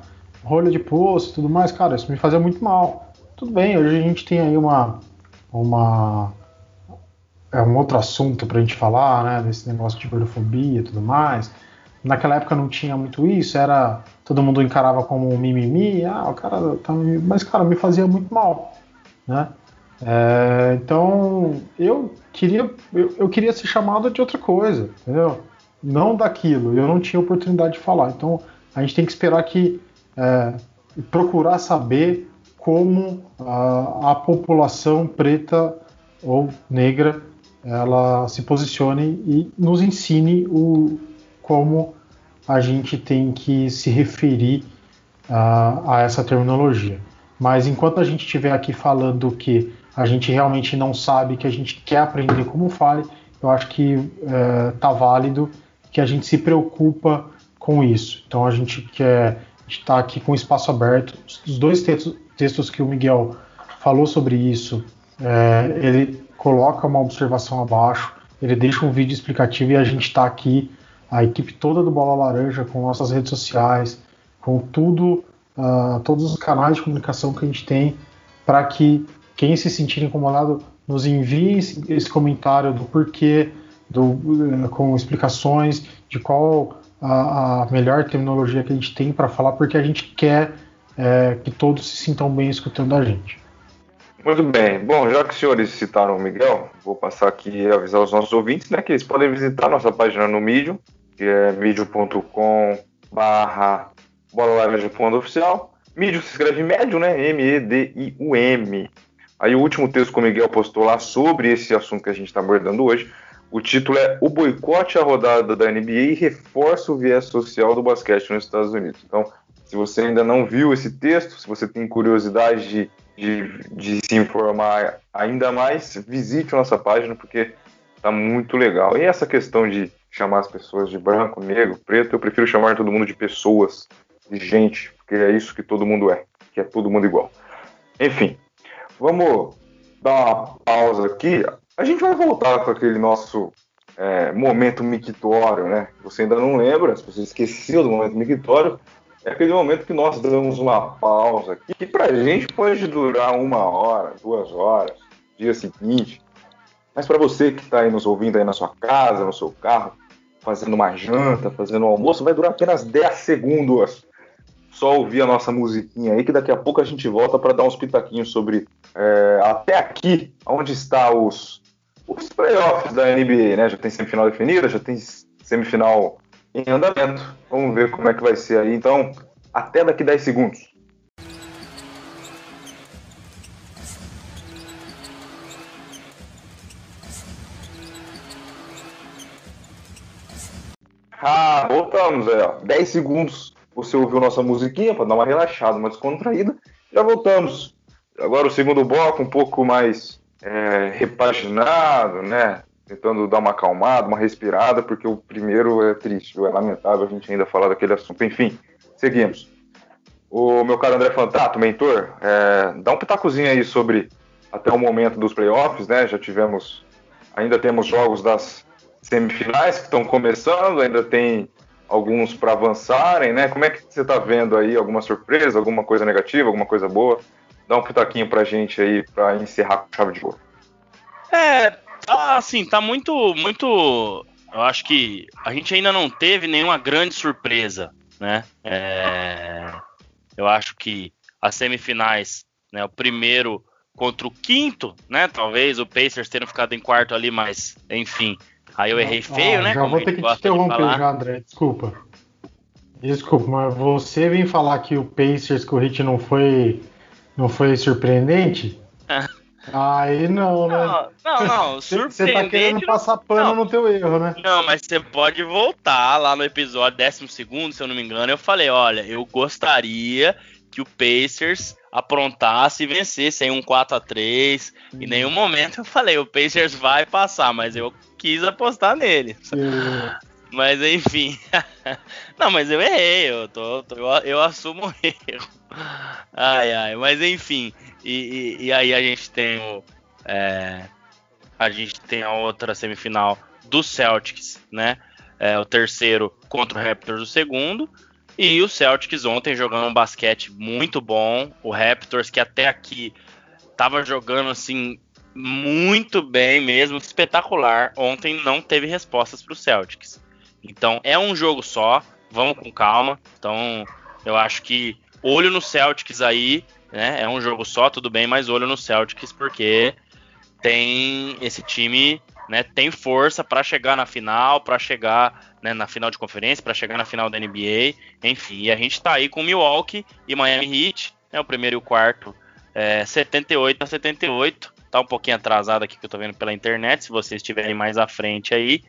rolha de poço e tudo mais, cara, isso me fazia muito mal. Tudo bem, hoje a gente tem aí uma. uma é um outro assunto para a gente falar, né? Desse negócio de gordofobia e tudo mais. Naquela época não tinha muito isso, era. Todo mundo encarava como um mimimi, ah, o cara tá. Mas, cara, me fazia muito mal, né? É, então, eu queria, eu, eu, queria ser chamado de outra coisa, entendeu? Não daquilo, eu não tinha oportunidade de falar. Então, a gente tem que esperar que. É, procurar saber como a, a população preta ou negra ela se posicione e nos ensine o, como a gente tem que se referir a, a essa terminologia. Mas enquanto a gente estiver aqui falando que a gente realmente não sabe, que a gente quer aprender como fale, eu acho que está é, válido, que a gente se preocupa com isso. Então a gente quer estar aqui com espaço aberto. Os dois textos, textos que o Miguel falou sobre isso, é, ele coloca uma observação abaixo, ele deixa um vídeo explicativo e a gente está aqui, a equipe toda do Bola Laranja, com nossas redes sociais, com tudo, uh, todos os canais de comunicação que a gente tem, para que quem se sentir incomodado nos envie esse, comentário do porquê, do, uh, com explicações de qual a, a melhor terminologia que a gente tem para falar, porque a gente quer é, que todos se sintam bem escutando a gente.
Muito bem. Bom, já que os senhores citaram o Miguel, vou passar aqui e avisar os nossos ouvintes né, que eles podem visitar nossa página no Medium, que é medium.com barra bola laranja fundo oficial. Medium se escreve médio, né? M-E-D-I-U-M. Aí o último texto que o Miguel postou lá sobre esse assunto que a gente está abordando hoje, o título é O boicote à rodada da NBA reforça o viés social do basquete nos Estados Unidos. Então, se você ainda não viu esse texto, se você tem curiosidade de, de, de se informar ainda mais, visite a nossa página porque tá muito legal. E essa questão de chamar as pessoas de branco, negro, preto, eu prefiro chamar todo mundo de pessoas, de gente, porque é isso que todo mundo é, que é todo mundo igual. Enfim, vamos dar uma pausa aqui. A gente vai voltar com aquele nosso é, momento mictório, né? Você ainda não lembra, se você esqueceu do momento mictório, é aquele momento que nós damos uma pausa, que pra gente pode durar uma hora, duas horas, dia seguinte. Mas para você que está aí nos ouvindo aí na sua casa, no seu carro, fazendo uma janta, fazendo um almoço, vai durar apenas 10 segundos. Só ouvir a nossa musiquinha aí, que daqui a pouco a gente volta para dar uns pitaquinhos sobre é, até aqui, onde está os, os playoffs da NBA, né? Já tem semifinal definida, já tem semifinal em andamento. Vamos ver como é que vai ser aí. Então, até daqui 10 segundos. Ah, voltamos, é. 10 segundos você ouviu nossa musiquinha para dar uma relaxada, uma descontraída. Já voltamos. Agora o segundo bloco um pouco mais é, repaginado, né? Tentando dar uma acalmada, uma respirada, porque o primeiro é triste, é lamentável a gente ainda falar daquele assunto. Enfim, seguimos. O meu caro André Fantato, mentor, é, dá um pitacozinho aí sobre até o momento dos playoffs, né? Já tivemos, ainda temos jogos das semifinais que estão começando, ainda tem alguns para avançarem, né? Como é que você está vendo aí? Alguma surpresa, alguma coisa negativa, alguma coisa boa? Dá um pitaquinho pra gente aí para encerrar com chave de ouro.
É, tá, assim, tá muito, muito. Eu acho que a gente ainda não teve nenhuma grande surpresa, né? É, eu acho que as semifinais, né? O primeiro contra o quinto, né? Talvez o Pacers tenha ficado em quarto ali, mas enfim, Aí eu errei feio, ah, né?
Já vou ter que te interromper já, André. Desculpa. Desculpa, mas você vem falar que o Pacers com o Hit não foi, não foi surpreendente? Aí não, né?
Não, não,
surpreendente. Você tá querendo passar pano não. no teu erro, né?
Não, mas você pode voltar lá no episódio 12, se eu não me engano. Eu falei: olha, eu gostaria que o Pacers aprontasse e vencesse em um 4 a 3 Em nenhum momento eu falei, o Pacers vai passar, mas eu quis apostar nele. Mas enfim. Não, mas eu errei, eu, tô, tô eu, eu, assumo o erro. Ai, ai, mas enfim. E, e, e aí a gente tem o. É, a gente tem a outra semifinal do Celtics, né? É, o terceiro contra o Raptors, o segundo. E o Celtics ontem jogando um basquete muito bom. O Raptors, que até aqui tava jogando assim muito bem mesmo, espetacular. Ontem não teve respostas para o Celtics. Então é um jogo só, vamos com calma. Então eu acho que olho no Celtics aí, né? É um jogo só, tudo bem, mas olho no Celtics porque tem esse time, né? Tem força para chegar na final, para chegar né, na final de conferência, para chegar na final da NBA. Enfim, e a gente está aí com Milwaukee e Miami Heat, né, o primeiro e o quarto, é, 78 a 78. Tá um pouquinho atrasado aqui que eu tô vendo pela internet, se vocês estiverem mais à frente aí.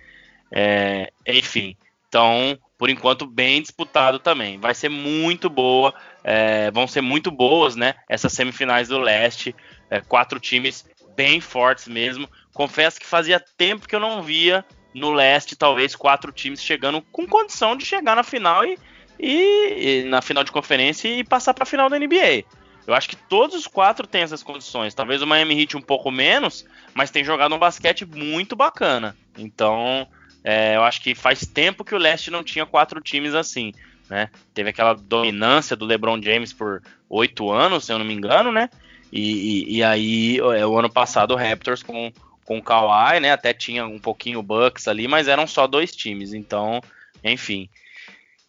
É, enfim, então, por enquanto, bem disputado também. Vai ser muito boa, é, vão ser muito boas, né? Essas semifinais do leste. É, quatro times bem fortes mesmo. Confesso que fazia tempo que eu não via no leste, talvez quatro times chegando com condição de chegar na final e, e, e na final de conferência e passar para a final da NBA. Eu acho que todos os quatro têm essas condições. Talvez o Miami Heat um pouco menos, mas tem jogado um basquete muito bacana. Então, é, eu acho que faz tempo que o leste não tinha quatro times assim. Né? Teve aquela dominância do LeBron James por oito anos, se eu não me engano, né? E, e, e aí, é, o ano passado, o Raptors com com o Kawhi, né? Até tinha um pouquinho o Bucks ali, mas eram só dois times, então, enfim.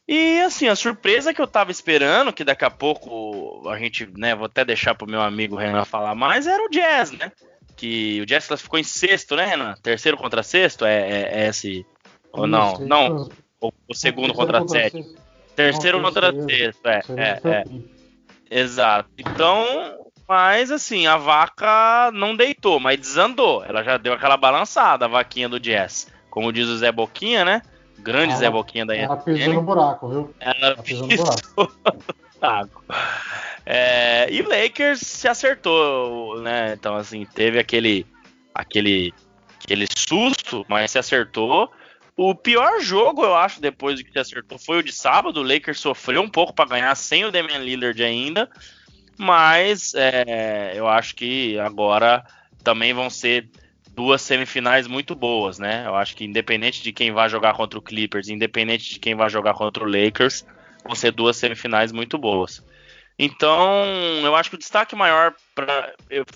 E assim, a surpresa que eu tava esperando, que daqui a pouco a gente, né, vou até deixar pro meu amigo Renan falar mais, era o Jazz, né? Que o Jazz ficou em sexto, né, Renan? Terceiro contra sexto? É, é, é esse. Ou não? Não, o, o segundo contra, sétimo. Terceiro contra sexto, é, é, é. Exato. Então, mas assim, a vaca não deitou, mas desandou. Ela já deu aquela balançada, a vaquinha do Jazz. Como diz o Zé Boquinha, né? Grande ela, Zé Boquinha da
Ela pisou no buraco, viu? Ela, ela pisou no buraco.
É, e Lakers se acertou, né? Então, assim, teve aquele, aquele, aquele susto, mas se acertou. O pior jogo, eu acho, depois de que se acertou, foi o de sábado. O Lakers sofreu um pouco para ganhar sem o Damian Lillard ainda. Mas é, eu acho que agora também vão ser duas semifinais muito boas, né? Eu acho que independente de quem vai jogar contra o Clippers, independente de quem vai jogar contra o Lakers, vão ser duas semifinais muito boas. Então, eu acho que o destaque maior pra,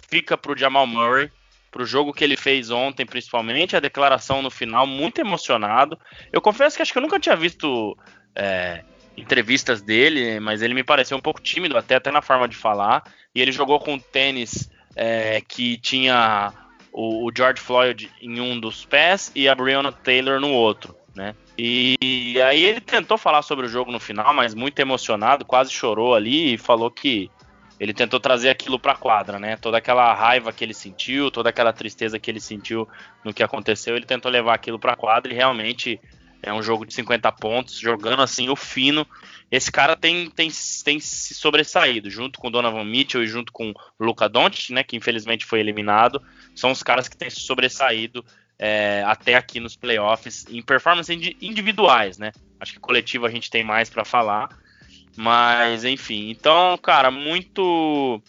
fica para o Jamal Murray, pro jogo que ele fez ontem, principalmente, a declaração no final, muito emocionado. Eu confesso que acho que eu nunca tinha visto é, entrevistas dele, mas ele me pareceu um pouco tímido, até, até na forma de falar. E ele jogou com tênis é, que tinha o, o, George Floyd em um dos pés e a Breonna Taylor no outro, né? E, aí ele tentou falar sobre o jogo no final, mas muito emocionado, quase chorou ali e falou que ele tentou trazer aquilo para a quadra, né? Toda aquela raiva que ele sentiu, toda aquela tristeza que ele sentiu no que aconteceu, ele tentou levar aquilo para a quadra e realmente é um jogo de 50 pontos, jogando assim o fino. Esse cara tem, tem, tem se sobressaído, junto com Donovan Mitchell e junto com Luca Doncic, né, que infelizmente foi eliminado. São os caras que têm se sobressaído é, até aqui nos playoffs em performances individuais, né? Acho que coletivo a gente tem mais para falar, mas, enfim. Então, cara, muito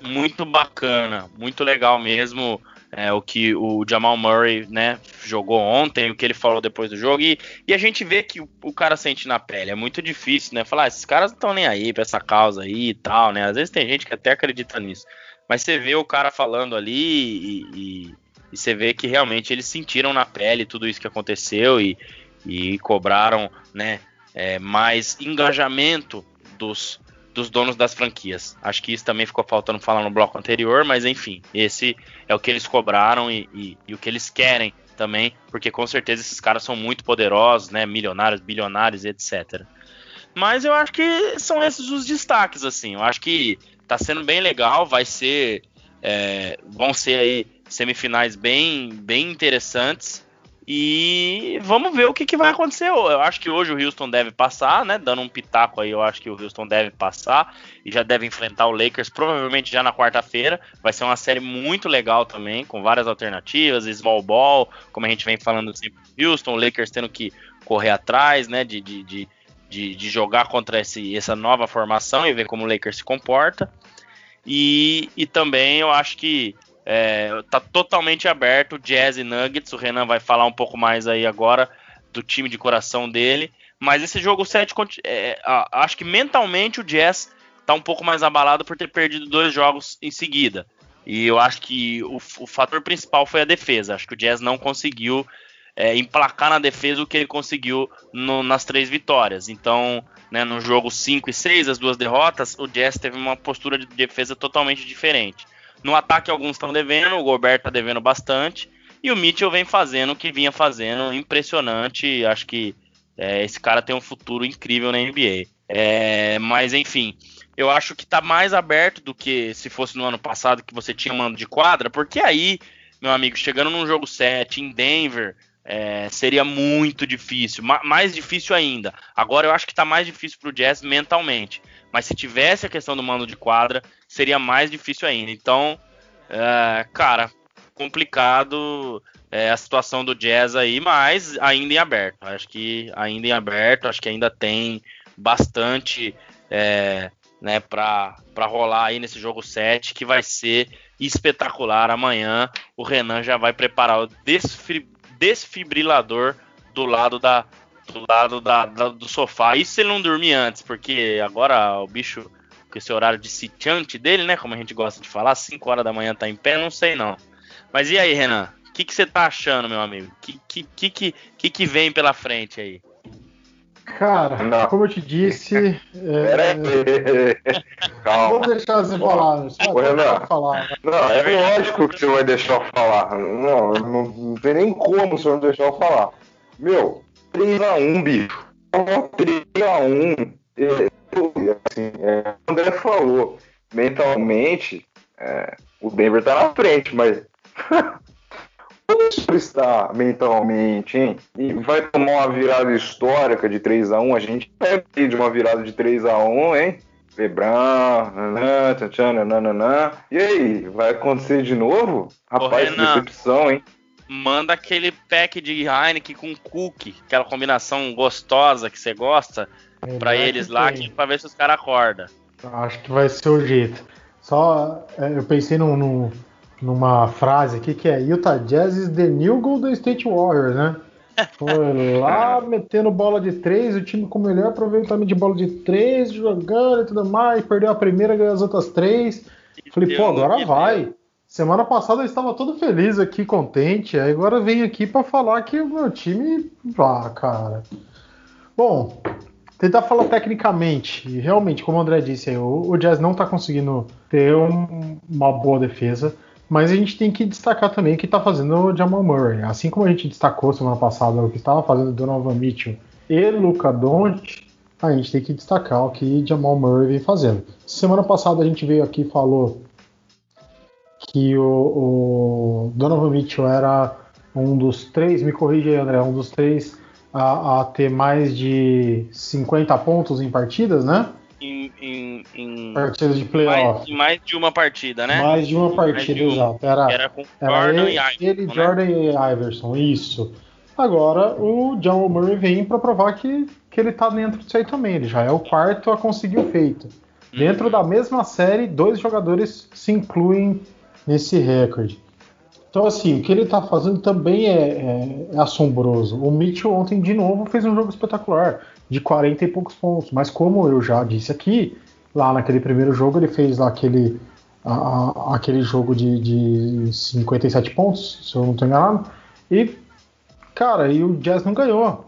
muito bacana, muito legal mesmo é, o que o Jamal Murray, né, jogou ontem, o que ele falou depois do jogo, e, e a gente vê que o, o, cara sente na pele, é muito difícil, né, falar, ah, esses caras não estão nem aí pra essa causa aí e tal, né, às vezes tem gente que até acredita nisso, mas você vê o cara falando ali e, e você vê que realmente eles sentiram na pele tudo isso que aconteceu e, e cobraram, né, é, mais engajamento dos, dos donos das franquias. Acho que isso também ficou faltando falar no bloco anterior, mas enfim, esse é o que eles cobraram e, e, e, o que eles querem também, porque com certeza esses caras são muito poderosos, né? Milionários, bilionários, etc. Mas eu acho que são esses os destaques, assim. Eu acho que tá sendo bem legal, vai ser. É, vão ser aí semifinais bem, bem interessantes. E vamos ver o que, que, vai acontecer. Eu acho que hoje o Houston deve passar, né? Dando um pitaco aí, eu acho que o Houston deve passar e já deve enfrentar o Lakers provavelmente já na quarta-feira. Vai ser uma série muito legal também, com várias alternativas, small ball, como a gente vem falando sempre. Houston, o Lakers tendo que correr atrás, né? De, de, de, de, de jogar contra esse, essa nova formação e ver como o Lakers se comporta. E, e também eu acho que é, tá totalmente aberto, Jazz e Nuggets. O Renan vai falar um pouco mais aí agora do time de coração dele. Mas esse jogo 7, é, acho que mentalmente o Jazz tá um pouco mais abalado por ter perdido dois jogos em seguida. E eu acho que o, o fator principal foi a defesa. Acho que o Jazz não conseguiu é, emplacar na defesa o que ele conseguiu no, nas três vitórias. Então, né, no jogo 5 e 6, as duas derrotas, o Jazz teve uma postura de defesa totalmente diferente. No ataque, alguns estão devendo, o Gobert está devendo bastante. E o Mitchell vem fazendo o que vinha fazendo, impressionante. Acho que é, esse cara tem um futuro incrível na NBA. É, mas enfim, eu acho que está mais aberto do que se fosse no ano passado que você tinha mando de quadra, porque aí, meu amigo, chegando num jogo 7 em Denver, é, seria muito difícil, mais difícil ainda. Agora eu acho que está mais difícil para o Jazz mentalmente. Mas se tivesse a questão do mando de quadra, seria mais difícil ainda. Então, é, cara, complicado é, a situação do Jazz aí, mas ainda em aberto. Acho que ainda em aberto, acho que ainda tem bastante é, né, para rolar aí nesse jogo 7, que vai ser espetacular amanhã. O Renan já vai preparar o desfibrilador do lado da, do lado da, da, do sofá. Isso ele não dormir antes, porque agora o bicho, com esse horário de sitiante dele, né? Como a gente gosta de falar, 5 horas da manhã tá em pé, não sei não. Mas e aí, Renan? O que você tá achando, meu amigo? O que, que, que, que, que vem pela frente aí?
Cara, não. como eu te disse.
É... Calma.
Vou deixar você falar. Ô,
Renan, falar. Né? Não, é lógico que você vai deixar eu falar. Não, não, não tem nem como o senhor não deixar eu falar. Meu, 3x1, bicho. 3x1. Assim, é, o André falou, mentalmente, é, o Denver tá na frente, mas. Como está mentalmente, hein? E vai tomar uma virada histórica de 3x1. A gente pega de uma virada de 3x1, hein? Lebron, nananã, E aí, vai acontecer de novo? Rapaz, que decepção, hein?
manda aquele pack de Heineken com cookie, aquela combinação gostosa que você gosta, para eles lá, que, pra ver se os caras acordam.
Acho que vai ser o jeito. Só é, eu pensei num, num, numa frase aqui que é Utah Jazz is the new Golden State Warriors, né? Foi lá metendo bola de três, o time com o melhor aproveitamento de bola de três, jogando e tudo mais, perdeu a primeira, ganhou as outras três. Falei, pô, agora vai. Semana passada eu estava todo feliz aqui, contente, aí agora vem aqui para falar que o meu time. Ah, cara. Bom, tentar falar tecnicamente, e realmente, como o André disse, aí, o, o Jazz não está conseguindo ter um, uma boa defesa, mas a gente tem que destacar também o que está fazendo o Jamal Murray. Assim como a gente destacou semana passada o que estava fazendo Donovan Mitchell e Luca Doncic, a gente tem que destacar o que Jamal Murray vem fazendo. Semana passada a gente veio aqui e falou que o, o Donovan Mitchell era um dos três, me corrija aí, André, um dos três a, a ter mais de 50 pontos em partidas, né?
Em, em, em
partidas de playoff.
Mais, mais, de uma partida, né?
Mais de uma partida, de exato. Era,
era com era Jordan ele, e Iverson.
Ele, né? Jordan e Iverson, isso. Agora o John Murray vem para provar que, que ele tá dentro disso aí também. Ele já é o quarto a conseguir o feito. Uhum. Dentro da mesma série, dois jogadores se incluem nesse recorde. Então, assim, o que ele está fazendo também é, é, é, assombroso. O Mitchell ontem, de novo, fez um jogo espetacular, de 40 e poucos pontos. Mas, como eu já disse aqui, lá naquele primeiro jogo, ele fez lá aquele, a, a, aquele jogo de, de 57 pontos, se eu não estou enganado. E, cara, e o Jazz não ganhou.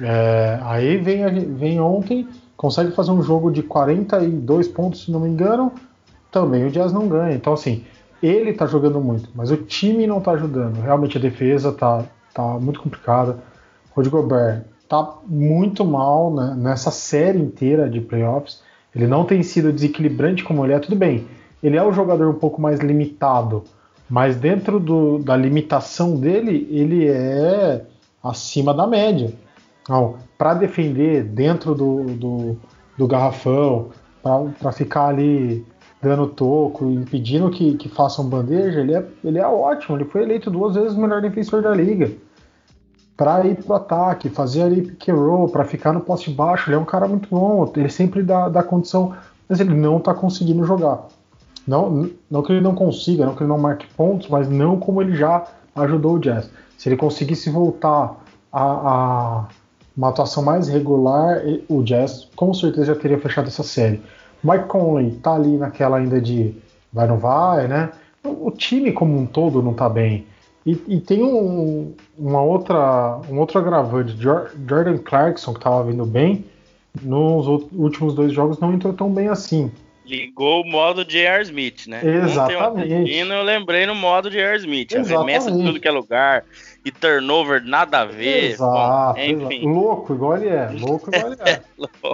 É, aí vem, vem ontem, consegue fazer um jogo de 42 pontos, se não me engano, também o Jazz não ganha. Então, assim, ele tá jogando muito, mas o time não tá ajudando. Realmente a defesa tá, tá muito complicada. Rudy Gobert tá muito mal né, nessa série inteira de playoffs. Ele não tem sido desequilibrante como ele é, tudo bem. Ele é o jogador um pouco mais limitado, mas dentro do, da limitação dele, ele é acima da média. Para defender dentro do, do, do garrafão, para ficar ali dando toco, impedindo que, que façam bandeja, ele é, ele é ótimo. Ele foi eleito duas vezes o melhor defensor da liga. Para ir pro ataque, fazer ali pick and roll, para ficar no poste baixo, ele é um cara muito bom. Ele sempre dá, dá condição, mas ele não tá conseguindo jogar. Não, não que ele não consiga, não que ele não marque pontos, mas não como ele já ajudou o Jazz. Se ele conseguisse voltar a, a uma atuação mais regular, o Jazz com certeza já teria fechado essa série. Mike Conley tá ali naquela ainda de vai não vai, né? O time como um todo não tá bem. E, e tem um, uma outra, um outro agravante. Jordan Clarkson, que tava vindo bem, nos últimos dois jogos não entrou tão bem assim.
Ligou o modo J.R. Smith, né?
Exatamente.
E eu lembrei no modo J.R. Smith. Arremessa de tudo que é lugar. E turnover nada a ver.
Exato. Bom, enfim. Louco, igual ele é. Louco, igual ele é.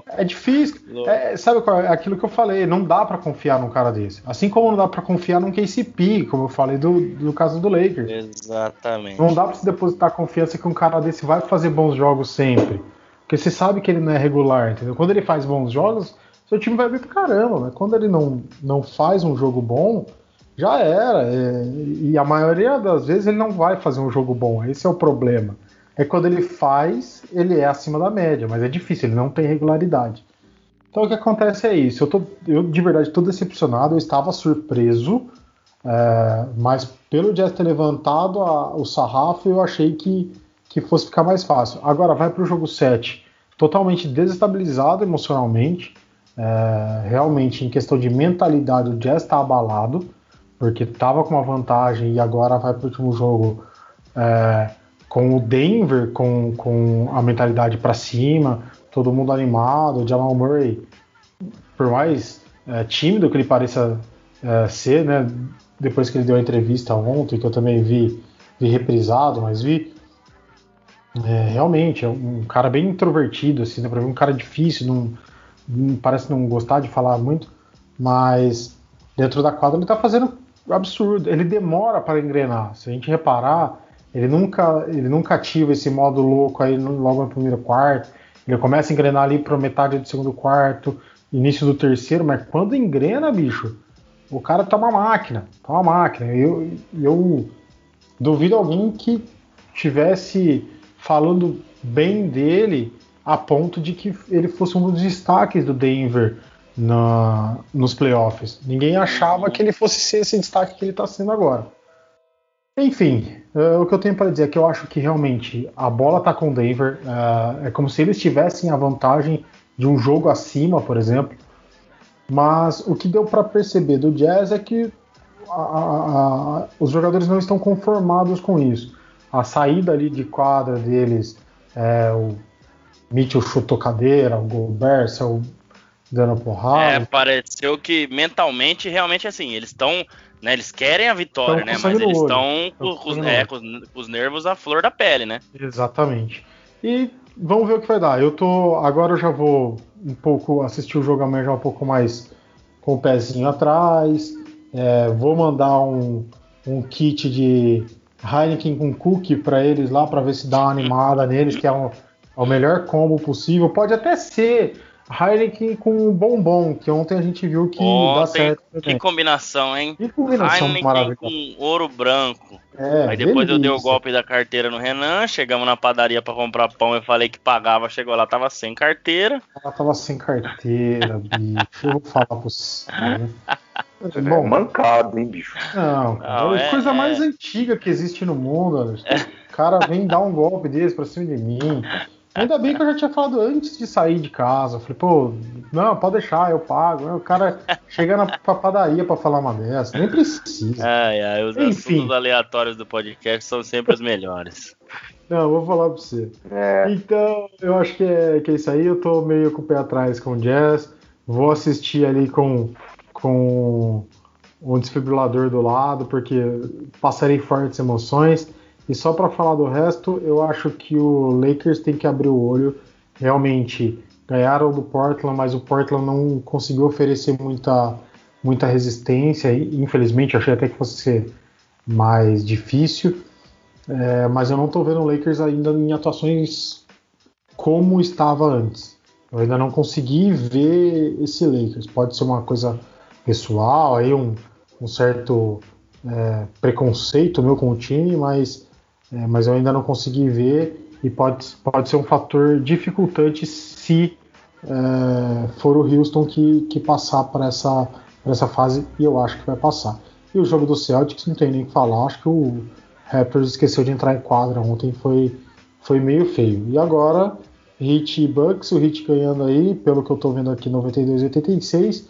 é difícil. É, sabe qual é? Aquilo que eu falei. Não dá para confiar num cara desse. Assim como não dá para confiar num KCP, como eu falei do, do caso do Lakers.
Exatamente.
Não dá pra se depositar confiança que um cara desse vai fazer bons jogos sempre. Porque você sabe que ele não é regular, entendeu? Quando ele faz bons jogos seu time vai bem pra caramba, mas quando ele não, não faz um jogo bom, já era. É, e a maioria das vezes ele não vai fazer um jogo bom, esse é o problema. É quando ele faz, ele é acima da média, mas é difícil, ele não tem regularidade. Então o que acontece é isso. Eu, tô, eu de verdade estou decepcionado, eu estava surpreso, é, mas pelo Jazz ter levantado a, o sarrafo, eu achei que, que fosse ficar mais fácil. Agora vai para o jogo 7, totalmente desestabilizado emocionalmente. É, realmente, em questão de mentalidade, o Jazz está abalado, porque estava com uma vantagem e agora vai para o último jogo é, com o Denver com, com a mentalidade para cima, todo mundo animado. O Jamal Murray, por mais é, tímido que ele pareça é, ser, né, depois que ele deu a entrevista ontem, que eu também vi, vi reprisado, mas vi. É, realmente, é um cara bem introvertido, assim, né, para mim, um cara difícil, não parece não gostar de falar muito, mas dentro da quadra ele está fazendo absurdo. Ele demora para engrenar. Se a gente reparar, ele nunca, ele nunca ativa esse modo louco aí logo no primeiro quarto. Ele começa a engrenar ali para metade do segundo quarto, início do terceiro, mas quando engrena, bicho, o cara tá uma máquina, tá uma máquina. Eu, eu duvido alguém que tivesse falando bem dele a ponto de que ele fosse um dos destaques do Denver na, nos playoffs. Ninguém achava que ele fosse ser esse destaque que ele está sendo agora. Enfim, uh, o que eu tenho para dizer é que eu acho que realmente a bola está com o Denver. Uh, é como se eles tivessem a vantagem de um jogo acima, por exemplo. Mas o que deu para perceber do Jazz é que a, a, os jogadores não estão conformados com isso. A saída ali de quadra deles, é, o Mitchell chutou cadeira, o Gobert saiu dando porrada. É,
pareceu que mentalmente, realmente assim, eles estão. Né, eles querem a vitória, né? Mas eles estão com, é, com, os nervos à flor da pele, né?
Exatamente. E vamos ver o que vai dar. Eu tô. Agora eu já vou um pouco assistir o jogo amanhã já um pouco mais com o pezinho atrás. É, vou mandar um, um kit de Heineken com cookie para eles lá para ver se dá uma animada neles, que é, um, é o melhor combo possível. Pode até ser Heineken com bombom, que ontem a gente viu que ontem, dá certo.
Também. Que combinação, hein? Que combinação Heineken maravilhosa. com ouro branco. É, Aí depois delícia. eu dei o golpe da carteira no Renan, chegamos na padaria para comprar pão, eu falei que pagava, chegou lá, tava sem carteira.
Ela tava sem carteira, bicho. Eu vou falar pra você. Né?
É Bom, é mancado, hein, bicho?
Não, não é a coisa é... mais antiga que existe no mundo. O cara vem dar um golpe desse pra cima de mim. Ainda bem que eu já tinha falado antes de sair de casa. falei, pô, não, pode deixar, eu pago. O cara chega na padaria pra falar uma dessa, nem precisa.
Ai, ai, os Enfim. assuntos aleatórios do podcast são sempre os melhores.
Não, vou falar pra você. É. Então, eu acho que é, que é isso aí. Eu tô meio com o pé atrás com o Jazz. Vou assistir ali com, com um desfibrilador do lado, porque passarei fortes emoções. E só para falar do resto, eu acho que o Lakers tem que abrir o olho. Realmente ganharam do Portland, mas o Portland não conseguiu oferecer muita, muita resistência. Infelizmente, achei até que fosse ser mais difícil. É, mas eu não estou vendo o Lakers ainda em atuações como estava antes. Eu ainda não consegui ver esse Lakers. Pode ser uma coisa pessoal, aí um, um certo é, preconceito meu com o time, mas é, mas eu ainda não consegui ver e pode, pode ser um fator dificultante se é, for o Houston que, que passar para essa, essa fase e eu acho que vai passar. E o jogo do Celtics não tem nem o que falar, acho que o Raptors esqueceu de entrar em quadra ontem, foi, foi meio feio. E agora, Heat e Bucks, o Heat ganhando aí, pelo que eu estou vendo aqui, 92 86.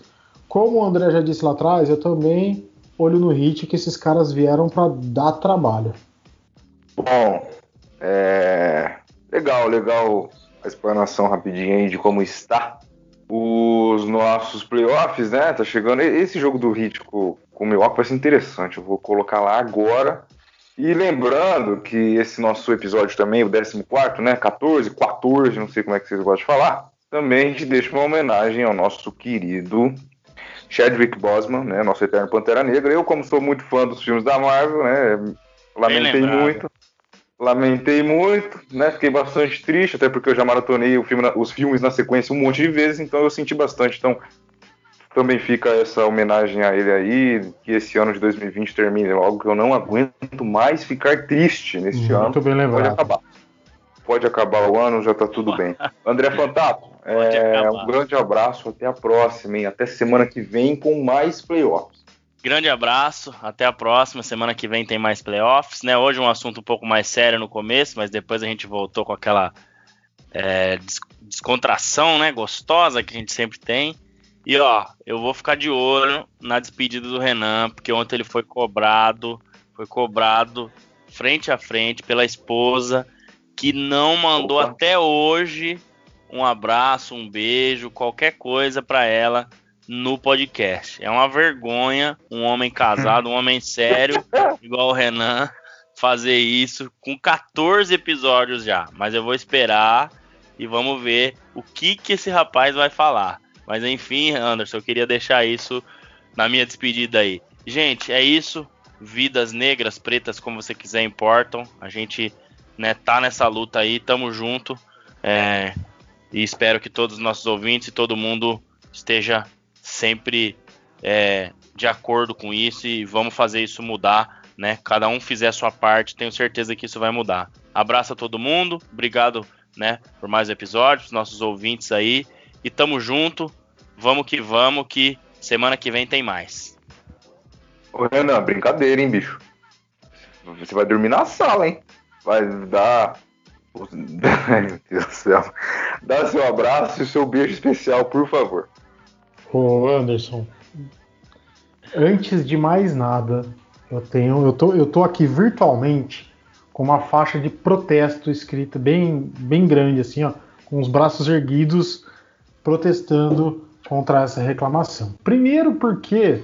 Como o André já disse lá atrás, eu também olho no Heat que esses caras vieram para dar trabalho.
Bom, é... legal, legal a explanação rapidinha aí de como está os nossos playoffs, né? Tá chegando. Esse jogo do Heat com, com o Milwaukee vai ser interessante. Eu vou colocar lá agora. E lembrando que esse nosso episódio também, o 14, né? 14, 14, não sei como é que vocês gostam de falar. Também a gente deixa uma homenagem ao nosso querido Chadwick Boseman, né? Nosso eterno Pantera Negra. Eu, como sou muito fã dos filmes da Marvel, né? Lamentei muito. Lamentei muito, né? Fiquei bastante triste, até porque eu já maratonei filme, os filmes na sequência um monte de vezes, então eu senti bastante. Então também fica essa homenagem a ele aí, que esse ano de 2020 termine logo, que eu não aguento mais ficar triste neste
Muito
ano.
Muito bem lembrado.
Pode acabar. Pode acabar o ano, já tá tudo bem. André Fantato, é, um grande abraço, até a próxima, hein? Até semana que vem com mais playoffs.
Grande abraço, até a próxima. Semana que vem tem mais playoffs, né? Hoje um assunto um pouco mais sério no começo, mas depois a gente voltou com aquela é, descontração, né? Gostosa que a gente sempre tem. E ó, eu vou ficar de olho na despedida do Renan, porque ontem ele foi cobrado, foi cobrado frente a frente pela esposa, que não mandou Opa. até hoje um abraço, um beijo, qualquer coisa para ela no podcast. É uma vergonha um homem casado, um homem sério, igual o Renan, fazer isso com 14 episódios já. Mas eu vou esperar e vamos ver o que, que esse rapaz vai falar. Mas enfim, Anderson, eu queria deixar isso na minha despedida aí. Gente, é isso. Vidas negras, pretas, como você quiser, importam. A gente né, tá nessa luta aí, tamo junto. É, e espero que todos os nossos ouvintes e todo mundo esteja sempre é, de acordo com isso e vamos fazer isso mudar, né? Cada um fizer a sua parte, tenho certeza que isso vai mudar. Abraço a todo mundo, obrigado, né, por mais episódios, nossos ouvintes aí e tamo junto. Vamos que vamos, que semana que vem tem mais.
Ô Renan, brincadeira, hein, bicho? Você vai dormir na sala, hein? Vai dar. Deus do céu. Dá seu abraço e seu beijo especial, por favor.
Ô Anderson, Antes de mais nada, eu tenho, eu tô, eu tô aqui virtualmente com uma faixa de protesto escrita bem, bem grande assim, ó, com os braços erguidos, protestando contra essa reclamação. Primeiro porque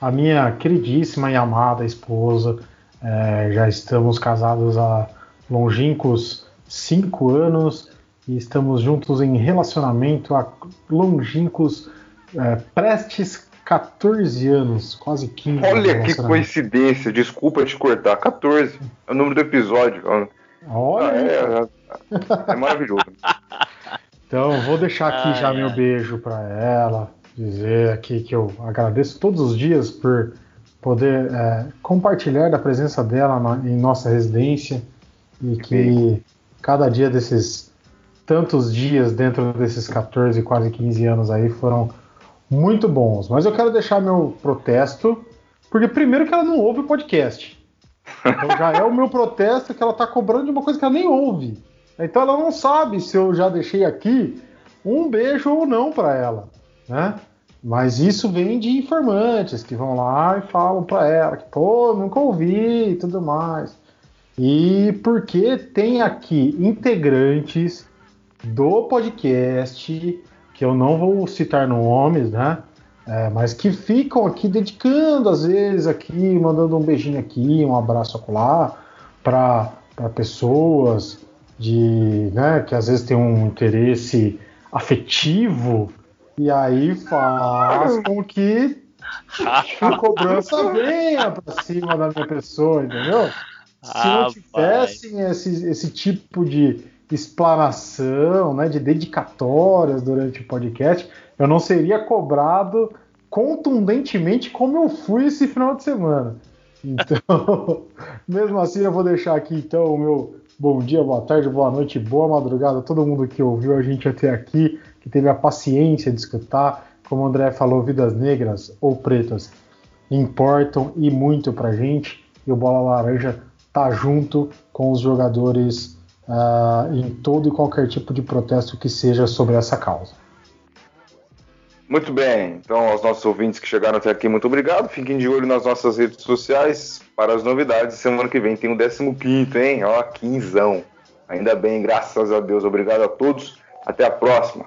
a minha queridíssima e amada esposa, é, já estamos casados há longínquos cinco anos e estamos juntos em relacionamento há longínquos é, prestes 14 anos, quase 15
Olha que coincidência, desculpa te cortar. 14 é o número do episódio.
Olha! Ah,
é, é, é maravilhoso.
Então, vou deixar aqui ah, já é. meu beijo para ela, dizer aqui que eu agradeço todos os dias por poder é, compartilhar da presença dela na, em nossa residência e que cada dia desses tantos dias dentro desses 14, quase 15 anos aí foram muito bons. Mas eu quero deixar meu protesto, porque primeiro que ela não ouve o podcast. Então já é o meu protesto que ela está cobrando de uma coisa que ela nem ouve. Então ela não sabe se eu já deixei aqui um beijo ou não para ela, né? Mas isso vem de informantes que vão lá e falam para ela que, pô, nunca ouvi e tudo mais. E porque tem aqui integrantes do podcast, que eu não vou citar nomes, né? É, mas que ficam aqui dedicando, às vezes, aqui, mandando um beijinho aqui, um abraço acolá, para pessoas de, né, que às vezes tem um interesse afetivo e aí faz com que a cobrança venha para cima da minha pessoa, entendeu? Se não tivessem esse, esse tipo de explanação, né, de dedicatórias durante o podcast, eu não seria cobrado contundentemente como eu fui esse final de semana. Então, mesmo assim, eu vou deixar aqui então o meu bom dia, boa tarde, boa noite, boa madrugada a todo mundo que ouviu a gente até aqui, que teve a paciência de escutar. Como o André falou, vidas negras ou pretas importam e muito pra gente. E o Bola Laranja tá junto com os jogadores uh, em todo e qualquer tipo de protesto que seja sobre essa causa.
Muito bem, então aos nossos ouvintes que chegaram até aqui, muito obrigado. Fiquem de olho nas nossas redes sociais para as novidades. Semana que vem tem o 15, hein? Ó, quinzão. Ainda bem, graças a Deus. Obrigado a todos. Até a próxima.